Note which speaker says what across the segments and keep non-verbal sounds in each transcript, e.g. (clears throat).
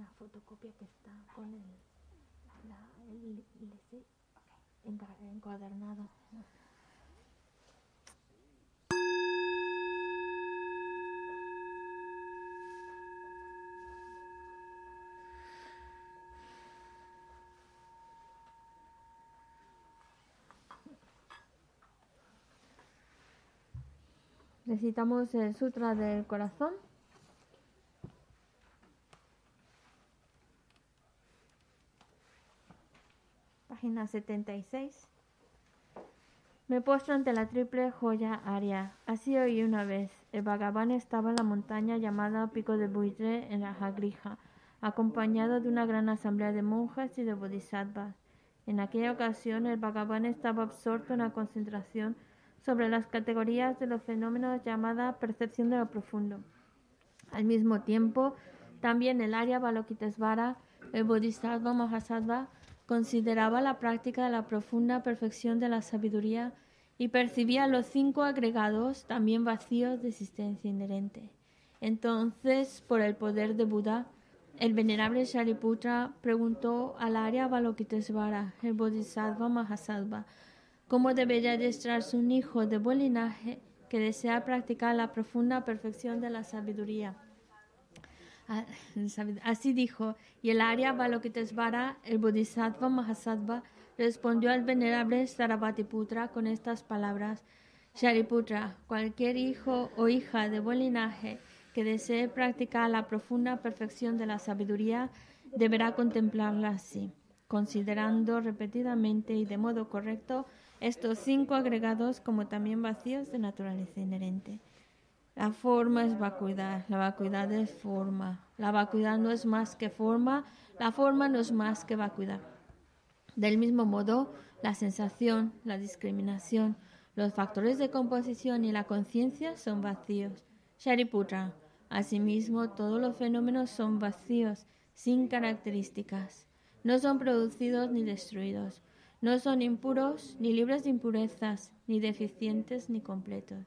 Speaker 1: una fotocopia que está con el, el, encuadernado. Necesitamos el Sutra del Corazón. Página 76. Me postro ante la triple joya aria. Así oí una vez. El Bhagavan estaba en la montaña llamada Pico de Buitre en la Jagrija, acompañado de una gran asamblea de monjas y de bodhisattvas. En aquella ocasión el Bhagavan estaba absorto en la concentración sobre las categorías de los fenómenos llamada percepción de lo profundo. Al mismo tiempo, también el Arya Balokitesvara, el Bodhisattva Mahasattva, consideraba la práctica de la profunda perfección de la sabiduría y percibía los cinco agregados también vacíos de existencia inherente. Entonces, por el poder de Buda, el venerable Shariputra preguntó al Arya Balokitesvara, el Bodhisattva Mahasattva, cómo debería adiestrarse un hijo de buen linaje que desea practicar la profunda perfección de la sabiduría. (laughs) Así dijo, y el Arya Balokitesvara, el Bodhisattva Mahasattva, respondió al venerable Sarabhatiputra con estas palabras: Shariputra, cualquier hijo o hija de buen linaje que desee practicar la profunda perfección de la sabiduría deberá contemplarla así, considerando repetidamente y de modo correcto estos cinco agregados como también vacíos de naturaleza inherente. La forma es vacuidad, la vacuidad es forma. La vacuidad no es más que forma, la forma no es más que vacuidad. Del mismo modo, la sensación, la discriminación, los factores de composición y la conciencia son vacíos. Shariputra. Asimismo, todos los fenómenos son vacíos, sin características. No son producidos ni destruidos. No son impuros, ni libres de impurezas, ni deficientes, ni completos.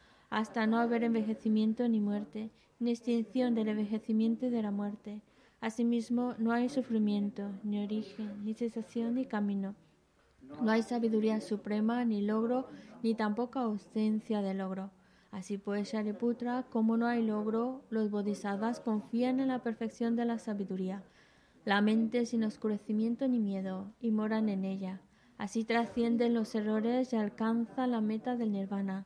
Speaker 1: hasta no haber envejecimiento ni muerte, ni extinción del envejecimiento y de la muerte. Asimismo, no hay sufrimiento, ni origen, ni cesación, ni camino. No hay sabiduría suprema, ni logro, ni tampoco ausencia de logro. Así pues, Shariputra, como no hay logro, los bodhisattvas confían en la perfección de la sabiduría. La mente sin oscurecimiento ni miedo, y moran en ella. Así trascienden los errores y alcanzan la meta del nirvana.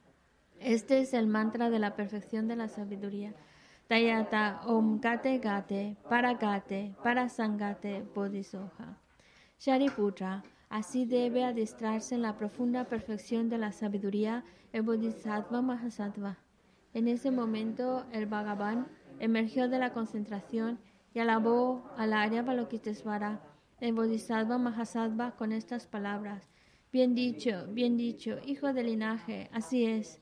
Speaker 1: Este es el mantra de la perfección de la sabiduría. Tayata Om Gate Gate Para Gate Para Sangate Bodhisoha. Shariputra, Así debe adiestrarse en la profunda perfección de la sabiduría el Bodhisattva Mahasattva. En ese momento, el Bhagavan emergió de la concentración y alabó al Arya Balokitesvara, el Bodhisattva Mahasattva, con estas palabras. Bien dicho, bien dicho, hijo del linaje, así es,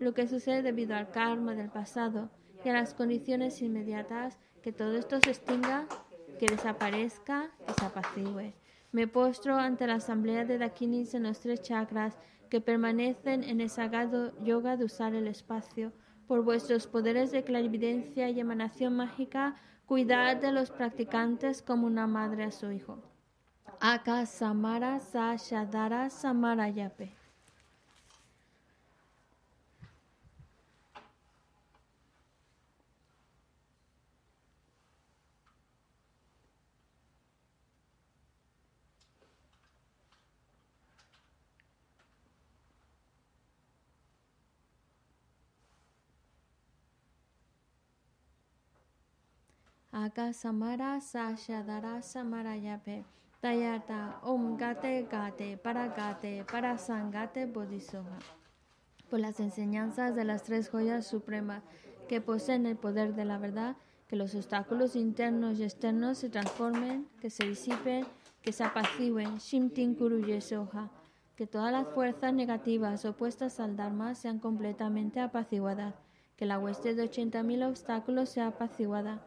Speaker 1: lo que sucede debido al karma del pasado y a las condiciones inmediatas, que todo esto se extinga, que desaparezca, que se. Me postro ante la asamblea de Dakinis en los tres chakras que permanecen en el sagrado yoga de usar el espacio. Por vuestros poderes de clarividencia y emanación mágica, cuidad de los practicantes como una madre a su hijo. Aka Samara Sashadara Samarayape. Aga Samara Sashadara Samarayape Tayata Om Gate Gate Paragate Parasangate Bodhisoha. Por las enseñanzas de las tres joyas supremas que poseen el poder de la verdad, que los obstáculos internos y externos se transformen, que se disipen, que se apacigüen, Shimtin Kuru Yesoha, que todas las fuerzas negativas opuestas al Dharma sean completamente apaciguadas, que la hueste de 80.000 obstáculos sea apaciguada,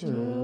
Speaker 1: 그렇죠. 음.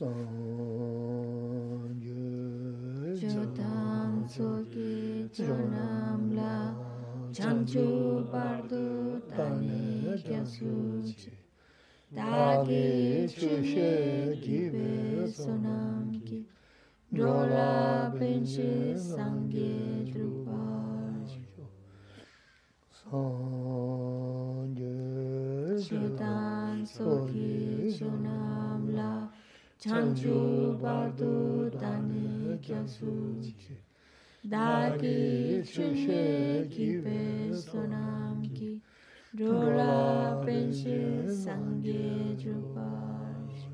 Speaker 1: sāngyū Chotāṁ sōki chonāṁ lā Chanchū pārdu tāne kya sūchī Tāki chūshē kīvē sōnāṁ
Speaker 2: kī
Speaker 1: Rōlā pēnshē sāngyē rūpāshī Sāngyū Chotāṁ sōki chonāṁ 창조받도 나는 겨수
Speaker 2: 나기
Speaker 1: 주의 기배 소남기. 로라 벤시 상계 주바시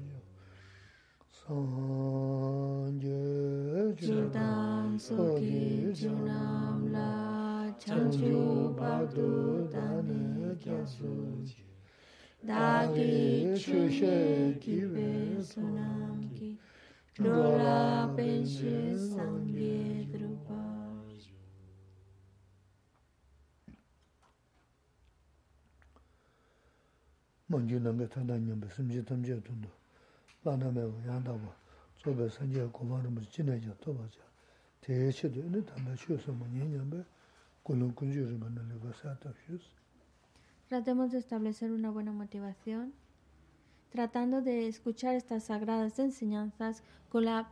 Speaker 2: 선제 주당 속이 주남라. 창조받도 나는 겨수지. dāgī chūshē kīwē sūnāṁ kī rōlā pēnshē sāṅgē drupā mōngyū nāmbē tāndā nyāmbē sīmjī tamjē tūndu lānā mē wā yāndā wā tsōbē sāngyē kōmā rūmbu jinē jā tō bā jā tē chē tū yō nē tāmbē chū sō mō nyē nyāmbē kūlōng kūñjī rūmbu nā lī bā sā tā shū sō
Speaker 1: Tratemos de establecer una buena motivación, tratando de escuchar estas sagradas enseñanzas con la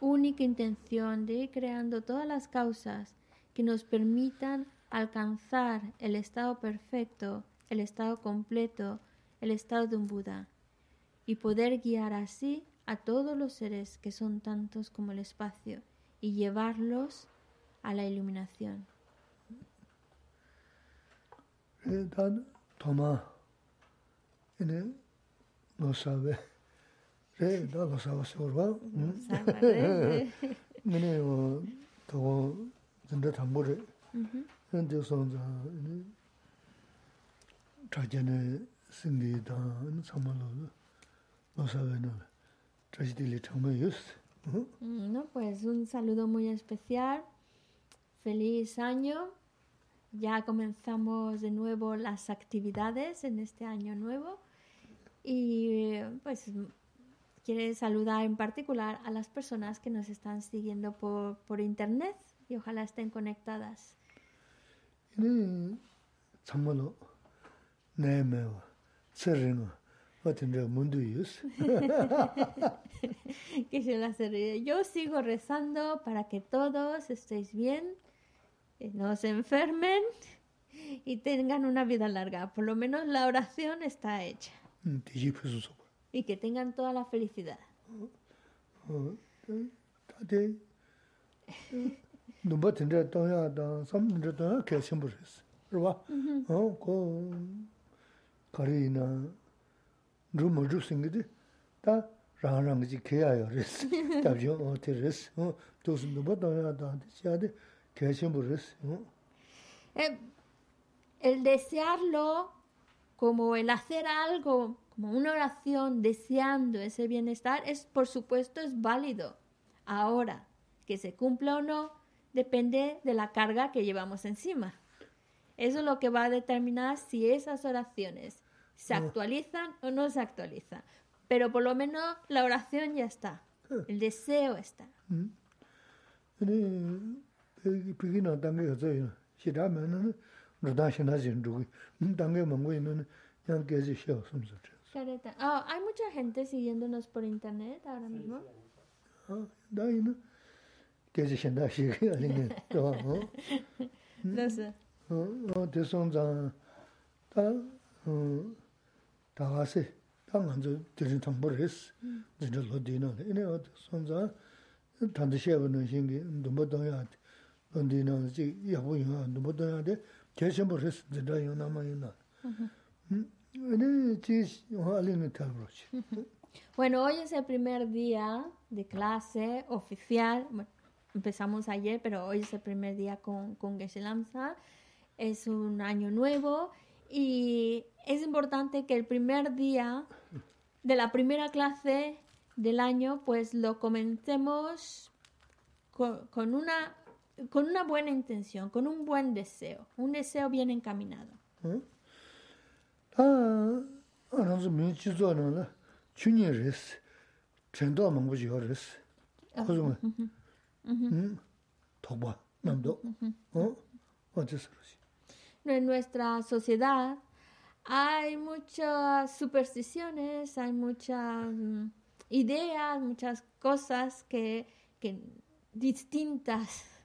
Speaker 1: única intención de ir creando todas las causas que nos permitan alcanzar el estado perfecto, el estado completo, el estado de un Buda, y poder guiar así a todos los seres que son tantos como el espacio y llevarlos a la iluminación
Speaker 2: 일단 도마 이네 노사베 래 나가서 서로 응
Speaker 1: Salvador.
Speaker 2: 근데 어 더, 진짜 담보를
Speaker 1: Ujú.
Speaker 2: 근데 sonza 이네 자전에 승리다 참말로 노사베는 자지들이 정말 있어 응
Speaker 1: Mm, No, pues un saludo muy especial. Feliz año. Ya comenzamos de nuevo las actividades en este año nuevo y pues quiere saludar en particular a las personas que nos están siguiendo por, por internet y ojalá estén conectadas. (laughs) Yo sigo rezando para que todos estéis bien no se enfermen y tengan una vida larga. Por lo menos la oración está hecha. Y que tengan toda la felicidad. (laughs) Eh, el desearlo como el hacer algo, como una oración deseando ese bienestar, es por supuesto es válido. Ahora, que se cumpla o no, depende de la carga que llevamos encima. Eso es lo que va a determinar si esas oraciones se actualizan o no se actualizan. Pero por lo menos la oración ya está. El deseo está.
Speaker 2: pīki nā tāngi yōtsa yō, shirā mē nā rūdā shinā zhīn rūgī, tāngi māngu yō nā yāng kēzi shiā sum sō chē.
Speaker 1: Careta. Oh, ah, hay mucha gente siguiéndonos por internet ahora mismo.
Speaker 2: Ah, da yō nā, kēzi shinā shīgī yā līngi, tā wā, hō? Nā sā. Hō,
Speaker 1: tē sōng
Speaker 2: zāng, tā, tā gā sē, tā ngā dzō tē rīn tāng bō rē sī, dzī rī lō dī nā, inē wā tē sōng zāng, tāndi shē wā nā shīngi, dōmbā dōng yā tē, 하고는 신기 너무 동야. 런디나 지 야보이가 너무 동야데 계셔버 했어. 진짜 요 남아이나. 음. 이네 지 할리는 탈로치.
Speaker 1: Bueno, hoy es el primer día de clase oficial. Bueno, empezamos ayer, pero hoy es el primer día con, con Geshe Lamsa. Es un año nuevo y es importante que el primer día de la primera clase del año, pues lo comencemos con, con una, con una buena intención, con un buen deseo, un deseo bien encaminado. En nuestra sociedad hay muchas supersticiones, hay muchas mm, ideas, muchas cosas que, que distintas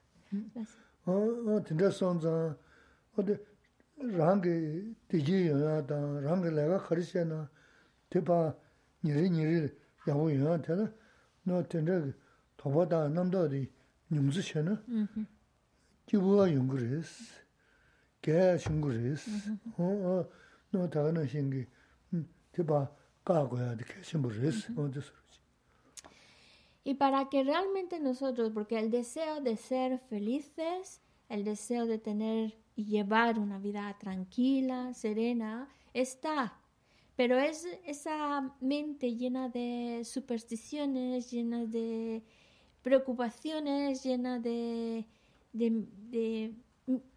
Speaker 2: tinda sanza, ode rangi tiji yoya dan, rangi
Speaker 1: laga
Speaker 2: kharisya na, tipa niri niri yawu yoya tena, no tinda toba da namda di nyungzi she na, jibuwa yungu res, gaya shungu res, no taga na shingi, tipa kaa goya di kaya shimbu res, ode suru.
Speaker 1: Y para que realmente nosotros, porque el deseo de ser felices, el deseo de tener y llevar una vida tranquila, serena, está. Pero es esa mente llena de supersticiones, llena de preocupaciones, llena de, de- de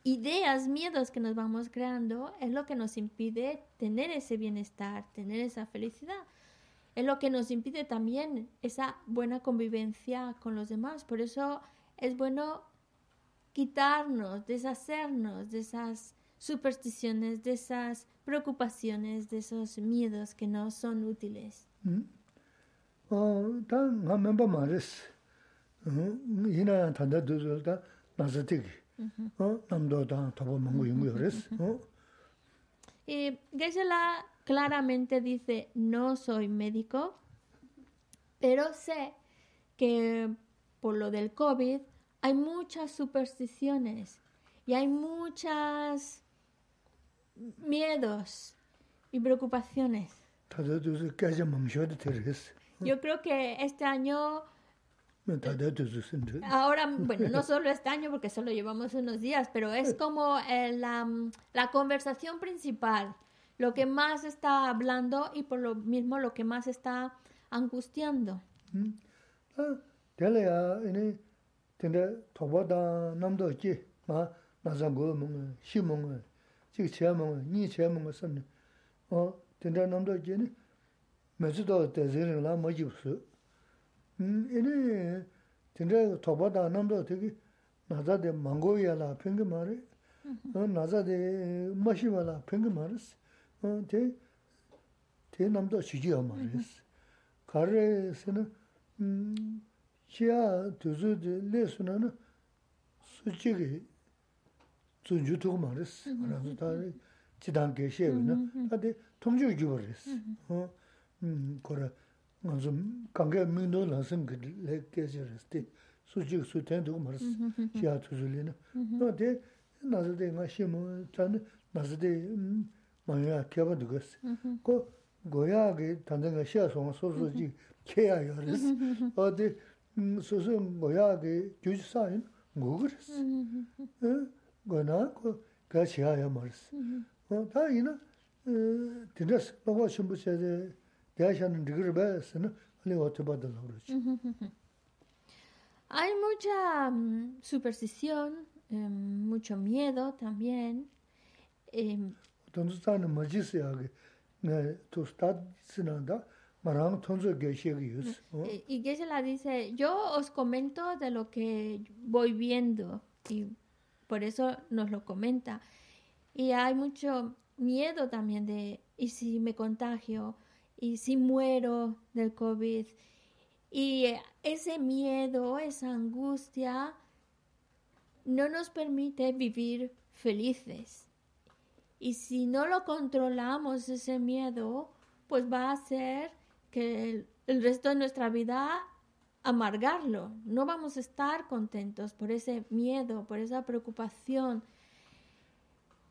Speaker 1: ideas, miedos que nos vamos creando, es lo que nos impide tener ese bienestar, tener esa felicidad es lo que nos impide también esa buena convivencia con los demás. Por eso es bueno quitarnos, deshacernos de esas supersticiones, de esas preocupaciones, de esos miedos que no son útiles.
Speaker 2: 음. 어, 단 멤버 말했어. 응, 이나 단다 두들다 나서되기. 어, 남도다 더보 먹고 연구 그랬어. 어?
Speaker 1: Y Geshe-la claramente dice, no soy médico, pero sé que por lo del COVID hay muchas supersticiones y hay muchos miedos y preocupaciones. Yo creo que este año... Ahora, bueno, no (laughs) solo este año porque solo llevamos unos días, pero es como la conversación principal lo que más está hablando y por lo mismo lo que más está angustiando.
Speaker 2: Tele ya ini tende thoba da namdo ki ma na za go mong shi mong chi che mong ni che mong sam o tende namdo ki ni me zu do de zhen la ma ji su ini tende thoba da namdo ki na za de mango ya la pheng ma re na za de ma shi ma la pheng ma res tē tē namdā shijī yā mā rēs. Kā rē sē na shiyā tūzū dē lē sū na na sū chī kī dzūnchū tūg mā rēs. Rā sū tā rē jidāng kē shē wē na tā tē tōng chū kī wā rēs. Kō rā ngā sū kāng mīng dō lā sēm kī lē kē shē rēs tē sū chī kī sū tēn tūg mā rēs shiyā tūzū lē na. Nā tē nā sū tē ngā shē mō tā nā sū tē 버렸어. 어. 음, 그래. 먼저 관계 민도 나선 그 레케저스티 수직 수텐도 말했어. 시야 두즈리는. 근데 나서대 마시모 전 나서대 음 뭐야 개버도 그랬어. 그 고야게 단단가 시야송 소소지 케야 요랬어. 어디 음, 소소 고야게 주사인 뭐 그랬어. 어? 거나 그 가시야야 말았어. 어, 다이나 어, 드레스 너가 신부세대 대하샤는 리그를 배스는 아니 어떻게 받으려고 그러지.
Speaker 1: Hay mucha mm, superstición, em, mucho miedo también.
Speaker 2: tonzu tsani maji
Speaker 1: siyagi. Y geshe la dice, yo os comento de lo que voy viendo y por eso nos lo comenta. Y hay mucho miedo también de, ¿y si me contagio? ¿Y si muero del COVID? Y ese miedo, esa angustia, no nos permite vivir felices. Y si no lo controlamos, ese miedo, pues va a hacer que el, resto de nuestra vida amargarlo. No vamos a estar contentos por ese miedo, por esa preocupación.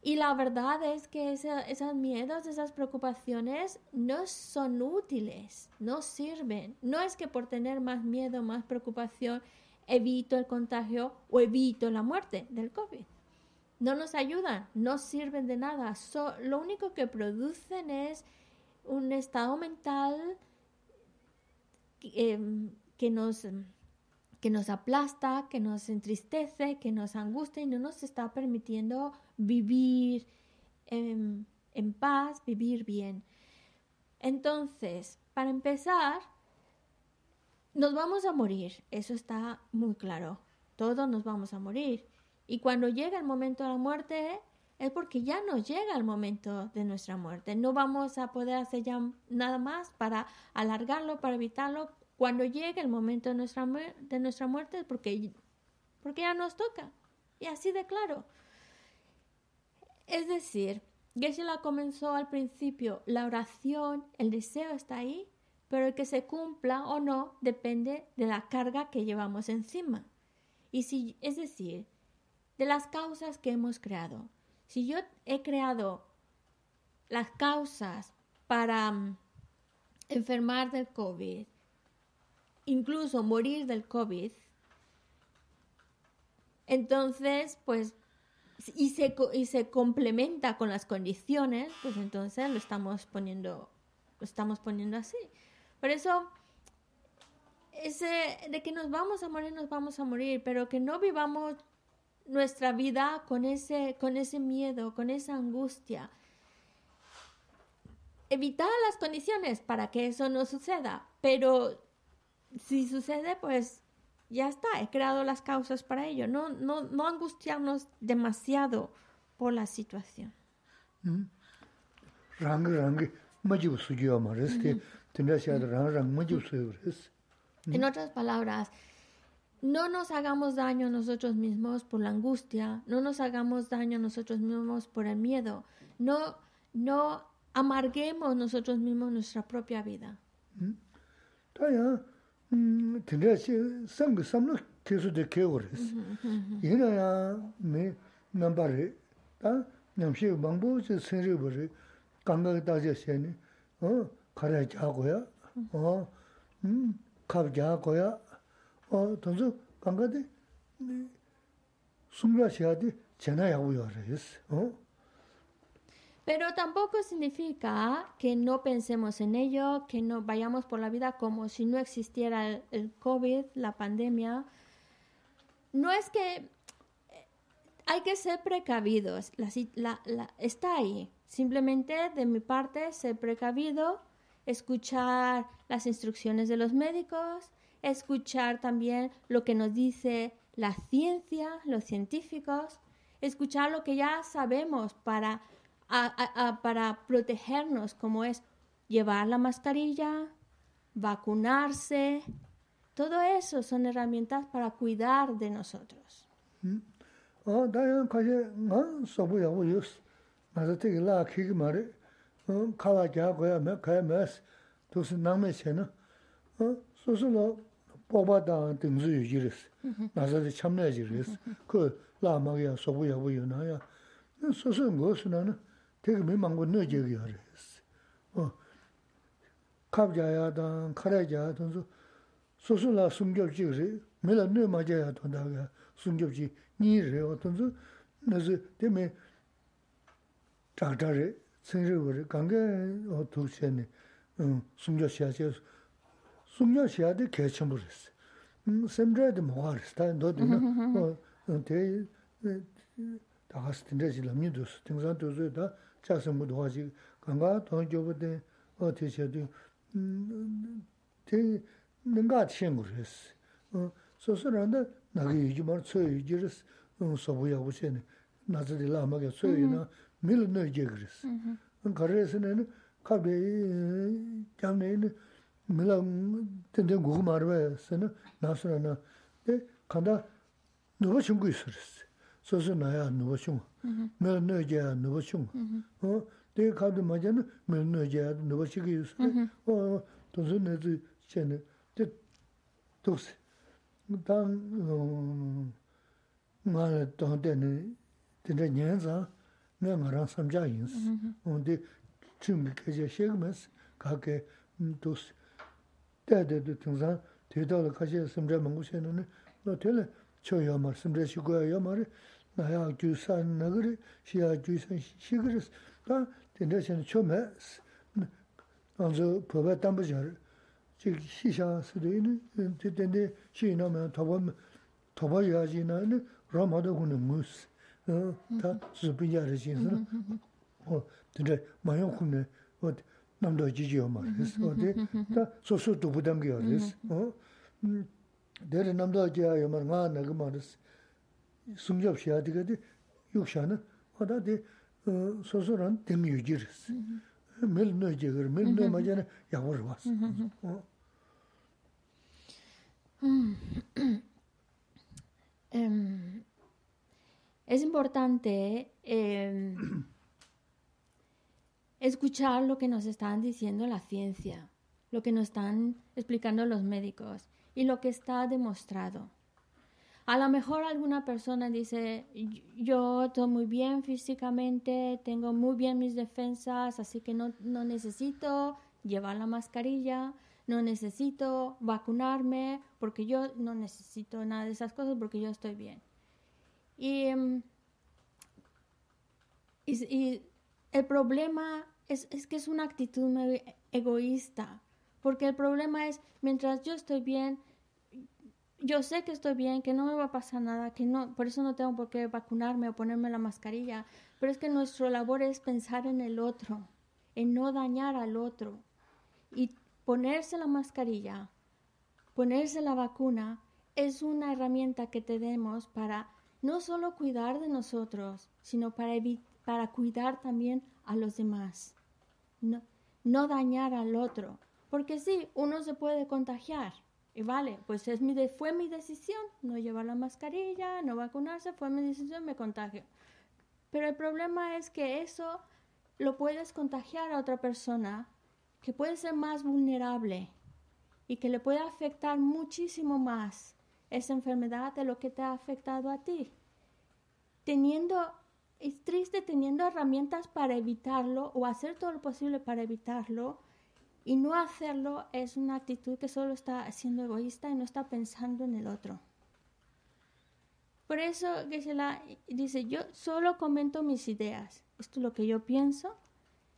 Speaker 1: Y la verdad es que esa- esos miedos, esas preocupaciones no son útiles, no sirven. No es que por tener más miedo, más preocupación, evito el contagio o evito la muerte del COVID. No nos ayudan, no sirven de nada. Lo único que producen es un estado mental que, em, que nos que nos aplasta, que nos entristece, que nos angustia y no nos está permitiendo vivir em, en paz, vivir bien. Entonces, para empezar, nos vamos a morir, eso está muy claro. Todos nos vamos a morir. Y cuando llega el momento de la muerte, es porque ya nos llega el momento de nuestra muerte. No vamos a poder hacer ya nada más para alargarlo, para evitarlo. Cuando llegue el momento de nuestra, de nuestra muerte, es porque, porque ya nos toca. Y así de claro. Es decir, geshe comenzó al principio, la oración, el deseo está ahí, pero el que se cumpla o no depende de la carga que llevamos encima. Y si, es decir, de las causas que hemos creado. Si yo he creado las causas para mm, enfermar del COVID, incluso morir del COVID, entonces, pues, y se, y se complementa con las condiciones, pues entonces lo estamos poniendo, lo estamos poniendo así. Por eso, ese, de que nos vamos a morir, nos vamos a morir, pero que no vivamos nuestra vida con ese, con ese miedo, con esa angustia. Evitar las condiciones para que eso no suceda, pero si sucede, pues ya está, he creado las causas para ello. No, no, no angustiarnos demasiado por la situación. Mm. En otras palabras, no nos hagamos daño a nosotros mismos por la angustia, no nos hagamos daño a nosotros mismos por el miedo, no, no amarguemos nosotros mismos nuestra propia vida. Pero tampoco significa que no pensemos en ello, que no vayamos por la vida como si no existiera el, COVID, la pandemia. No es que eh, hay que ser precavidos, está ahí. Simplemente de mi parte ser precavido, escuchar las instrucciones de los médicos, escuchar también lo que nos dice la ciencia, los científicos, escuchar lo que ya sabemos para, para protegernos, como es llevar la mascarilla, vacunarse. Todo eso son herramientas para cuidar de nosotros.
Speaker 2: 뽑아 다 등수 유지르스. 나서 참내지르스. 그 라마야 소부야 부유나야. 소소 무엇으나는 되게 매망고 너지기 하르스 어. 갑자야다 카레자 돈수 소소라 숨겹지 그래. 메라 너 맞아야 돈다가 숨겹지 니래 어떤수 나서 때문에 자자레 생르고 관계 어 도시에 음 숨겹셔야 숨녀 시야데 개첨부스 음 샘드레드 모하르스 다 너드나 어대 다가스 딘데지 람니도스 등산 도즈다 자서 모두 하지 강가 동조부대 어티셔도 음대 능가 친구스 어 소소란데 나기 유지만 쳐 유지르스 소부야 보세네 나즈딜라 마게 소유나 밀너 제그르스 그래서는 갑에 잠내는 밀라 텐데 고고 마르베스는 나서나 에 간다 누가 친구 있으스 소소 나야 누가 중 면너게 누가 중어 내가 가도 맞아는 면너게 누가 친구 있으스 어 도서 내지 전에 데 도스 당 말에 돈데는 근데 년자 내가 삼자 인스 근데 지금 그게 시험에서 가게 도스 대대도 등산 대다를 같이 심제 먹고 싶는데 너 텔레 쳐야 말 심제 쉬고야 야 말이 나야 규산 나그리 시야 규산 시그리스. 다 된다신 처음에 먼저 법에 담보절 즉 시샤 수도 있는 된데 시나면 더범 더봐야지 나는 로마도 군은 무스 다 수비야지 어 근데 마요 군에 어 남도 지지요 말이스 어디 다 소소 두부담 게어리스 어 데레 남도 지야 말 나나 그 말이스 숨접 쉬야 되거든 욕샤는 어다데 소소란 됨 유지르스 밀너 지거 밀너 맞잖아 야버 와스 어
Speaker 1: es importante eh, escuchar lo que nos están diciendo la ciencia, lo que nos están explicando los médicos y lo que está demostrado. A lo mejor alguna persona dice, yo estoy muy bien físicamente, tengo muy bien mis defensas, así que no, no necesito llevar la mascarilla, no necesito vacunarme, porque yo no necesito nada de esas cosas, porque yo estoy bien. Y, mm, y, y el problema es, es, que es una actitud muy egoísta, porque el problema es, mientras yo estoy bien, yo sé que estoy bien, que no me va a pasar nada, que no, por eso no tengo por qué vacunarme o ponerme la mascarilla, pero es que nuestra labor es pensar en el otro, en no dañar al otro. Y ponerse la mascarilla, ponerse la vacuna, es una herramienta que tenemos para no solo cuidar de nosotros, sino para, para cuidar también a los demás. No, dañar al otro. Porque sí, uno se puede contagiar. Y vale, pues es fue mi decisión no llevar la mascarilla, no vacunarse, fue mi decisión, me contagio. Pero el problema es que eso lo puedes contagiar a otra persona que puede ser más vulnerable y que le puede afectar muchísimo más esa enfermedad de lo que te ha afectado a ti. Teniendo es triste teniendo herramientas para evitarlo o hacer todo lo posible para evitarlo y no hacerlo es una actitud que solo está siendo egoísta y no está pensando en el otro. Por eso Geshe-la dice, yo solo comento mis ideas. Esto es lo que yo pienso.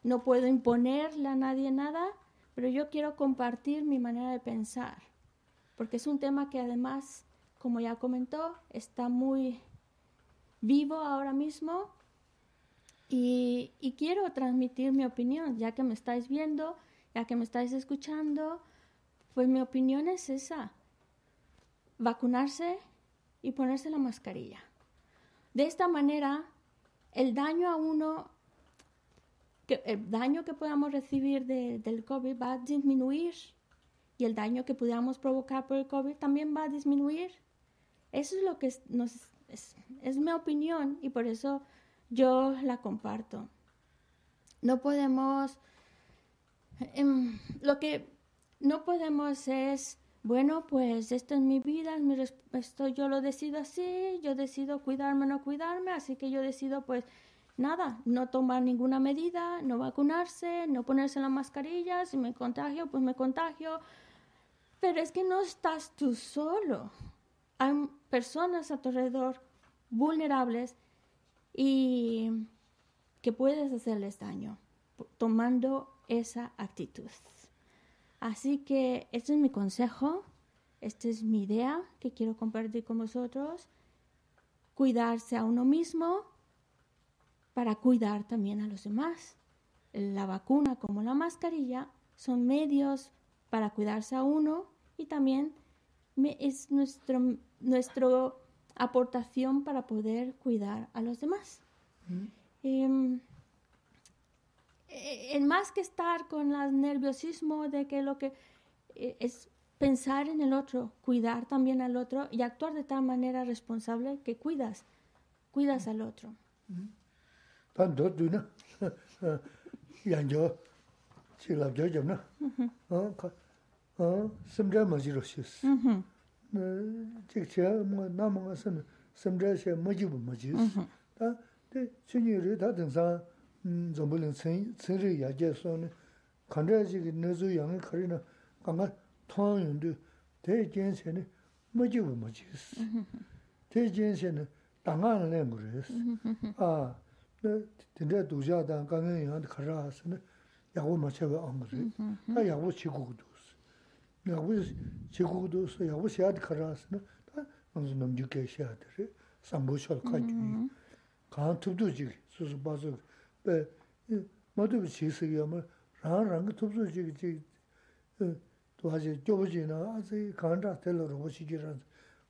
Speaker 1: No puedo imponerle a nadie nada, pero yo quiero compartir mi manera de pensar. Porque es un tema que además, como ya comentó, está muy vivo ahora mismo y, quiero transmitir mi opinión, ya que me estáis viendo, ya que me estáis escuchando, pues mi opinión es esa, vacunarse y ponerse la mascarilla. De esta manera, el daño a uno, que, el daño que podamos recibir del COVID va a disminuir y el daño que podamos provocar por el COVID también va a disminuir. Eso es lo que nos, es, mi opinión y por eso yo la comparto. No podemos, em, lo que no podemos es, bueno, pues esta es mi vida, mi esto yo lo decido así, yo decido cuidarme o no cuidarme, así que yo decido pues nada, no tomar ninguna medida, no vacunarse, no ponerse la mascarilla, si me contagio, pues me contagio. Pero es que no estás tú solo. Hay personas a tu alrededor vulnerables y que puedes hacerles daño tomando esa actitud. Así que este es mi consejo, esta es mi idea que quiero compartir con vosotros. Cuidarse a uno mismo para cuidar también a los demás. La vacuna como la mascarilla son medios para cuidarse a uno y también es nuestro, nuestro aportación para poder cuidar a los demás. Em, en más que estar con el nerviosismo de que lo que eh, es pensar en el otro, cuidar también al otro y actuar de tal manera responsable que cuidas, cuidas al otro.
Speaker 2: chik chiya nama nga sim, simchaya chiya majibu majis. Ta, di chunyi ri ta tingsa zambu ling tsinri yagya suwani, kanchaya chigi nizu yangi kari na kanga tuan yundu, te jen chiya ni majibu majis. Te jen chiya ni tanga lingu res. A, tinchaya dujaa dan kangen yangi kari asani, yagu machaga angu ri. Ta yagu chigugu du. ma chā wā āng rī. Tā yāgu chī gu gu dū sī. Yāgu chī gu gu dū sī, yāgu xia dā kari ā sī nī ngānsu namchū kē shiā tarī, sāmbō shāl kā chū yī. Kāng tūpdū chīk, sūsū bāsū, bē, mā tūp chī sī yā mā, rāng rāng kā tūpdū chīk chīk, 도하지 좁으지나 아직 간다 텔로 보시기라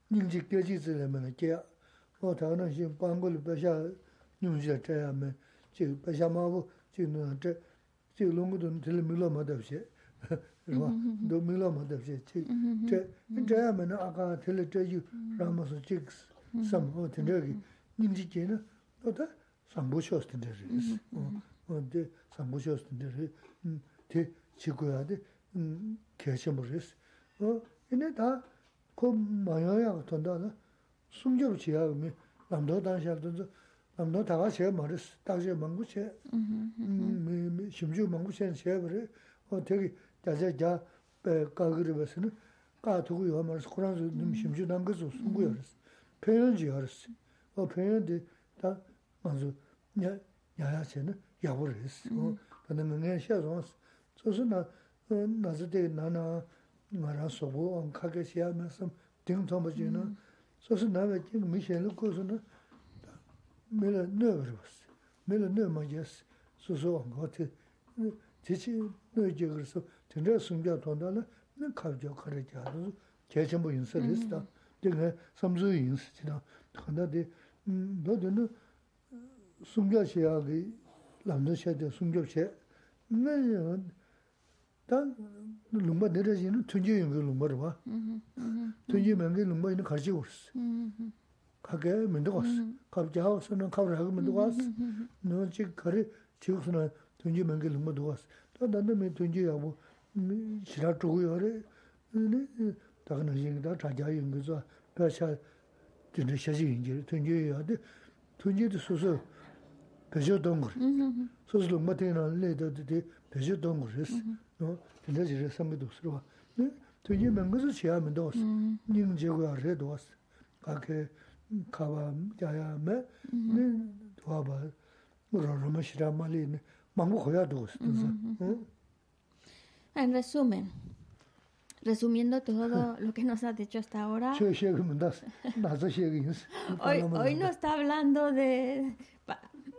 Speaker 2: 닝지 깨지지려면 깨 어다는 신 광고를 배샤 뉴스 때야면 지 배샤마고 지는 저 지롱도 들 밀어 맞다시 뭐 도밀어 맞다시 지 저야면 아까 텔 rwa, do mingla ma dabshe chik. Chaya ma na aka tila chayu rama su chik sambo tindagi, nimchi che na, no ta sambo shos tindari res. De sambo shos tindari, te chikuya de kaya mo res. Ine ta ko maya ya tonda na, sumjabu chiya mi, lamdo dan shab tonzo, lamdo taga chiya ma res, taga chiya mangu chiya, shimchiyo mangu chiya chiya bari, 되게 다가 제 말했어. 딱지 망고 제, 음, 심지어 망고 제 제버려. 어, 되게, 자자, 자, 배, 가그리 버스는, 가 두고 요 말해서, 그러면서, 님 심지어 난 것을 숨고야 그랬어. 표현지 알았어. 어, 표현인데, 다, 먼저, 야, 야야, 쟤는 야보를 했어. 어, 근데 내가 시야서 왔어. 그래서 나, nāzi tēki nāna ngā rā sōgō āng kāke xīyā mē sāṃ tīng tōmba chī na sōsi nā wē tīng mī xēn lō kōsō na mē lā nē wā rī wā sī, mē lā nē mā yā sī, sō sō āng kō tī tī chī nē jī gā rī sō, tīng rā sōng jā tōndā lā tenze sumja tonda la na kabja kare kya dhuzu kya chenpo yinsa resi ta deka mm-hmm. samzu yinsa chida. Khanda de mm, do de na sumja sheya ki lamda sheya de sumja sheya na ya ta lungpa nere shi na tunji yungi lungpa rwa. Mm-hmm. Mm-hmm. Tunji mengi lungpa yina karchi kursi kake mendo kursi kabja kursi na kabra haka mendo kursi na chik kare chik kursi na tunji mengi lungpa dhuwa kursi ta danda me tunji yabu shirā chukū yorī, dāka nā yīngi dā chāgyā yīngi zwa, bā chā dindā shāshī yīngi rī, tuñjī yorī, tuñjī dī sūsū pēshio dōngu rī, sūsū lō mā tēnā lē dā dī pēshio dōngu rī sī, dindā jī rī sāmbi dōs rī wā, tuñjī mā ngā sū chiyā mī dōs, yīngi jī gu yā rī dōs, kā kē kāwa yāyā mē, wā bā rō rō mā shirā mā lī, māngu khuyā dōs, dōs,
Speaker 1: En resumen, resumiendo todo (laughs) lo que nos has dicho hasta ahora, (laughs) hoy, hoy no está hablando de...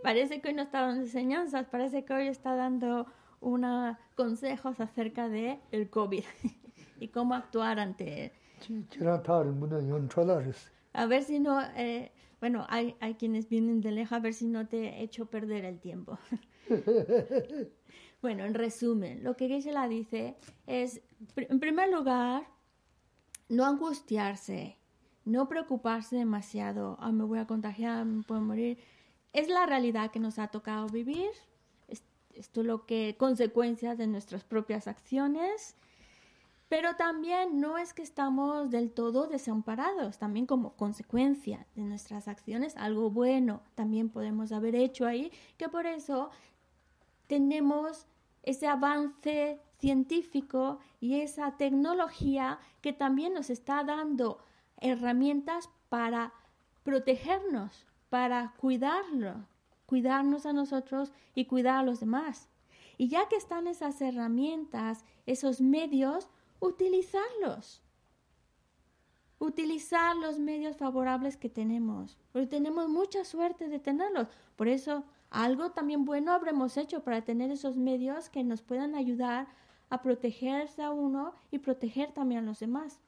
Speaker 1: Parece que hoy no está dando enseñanzas, parece que hoy está dando unos consejos acerca de el COVID (laughs) y cómo actuar ante él. A ver si no, eh, bueno, hay, hay quienes vienen de lejos a ver si no te he hecho perder el tiempo. Bueno, en resumen, lo que Gisela dice es, en primer lugar, no angustiarse, no preocuparse demasiado, ah, me voy a contagiar, me puedo morir. Es la realidad que nos ha tocado vivir, esto es lo que consecuencias de nuestras propias acciones, pero también no es que estamos del todo desamparados, también como consecuencia de nuestras acciones, algo bueno también podemos haber hecho ahí, que por eso tenemos ese avance científico y esa tecnología que también nos está dando herramientas para protegernos, para cuidarlo, cuidarnos a nosotros y cuidar a los demás. Y ya que están esas herramientas, esos medios, utilizarlos. Utilizar los medios favorables que tenemos. Porque tenemos mucha suerte de tenerlos. Por eso, algo también bueno habremos hecho para tener esos medios que nos puedan ayudar a protegerse a uno y proteger también a los demás.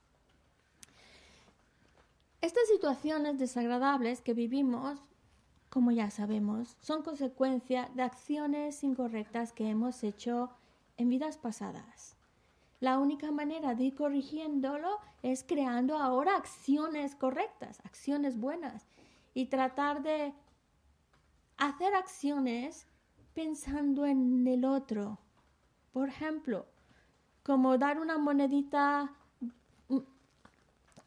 Speaker 1: Estas situaciones desagradables que vivimos como ya sabemos, son consecuencia de acciones incorrectas que hemos hecho en vidas pasadas. La única manera de ir corrigiéndolo es creando ahora acciones correctas, acciones buenas, y tratar de hacer acciones pensando en el otro. Por ejemplo, como dar una monedita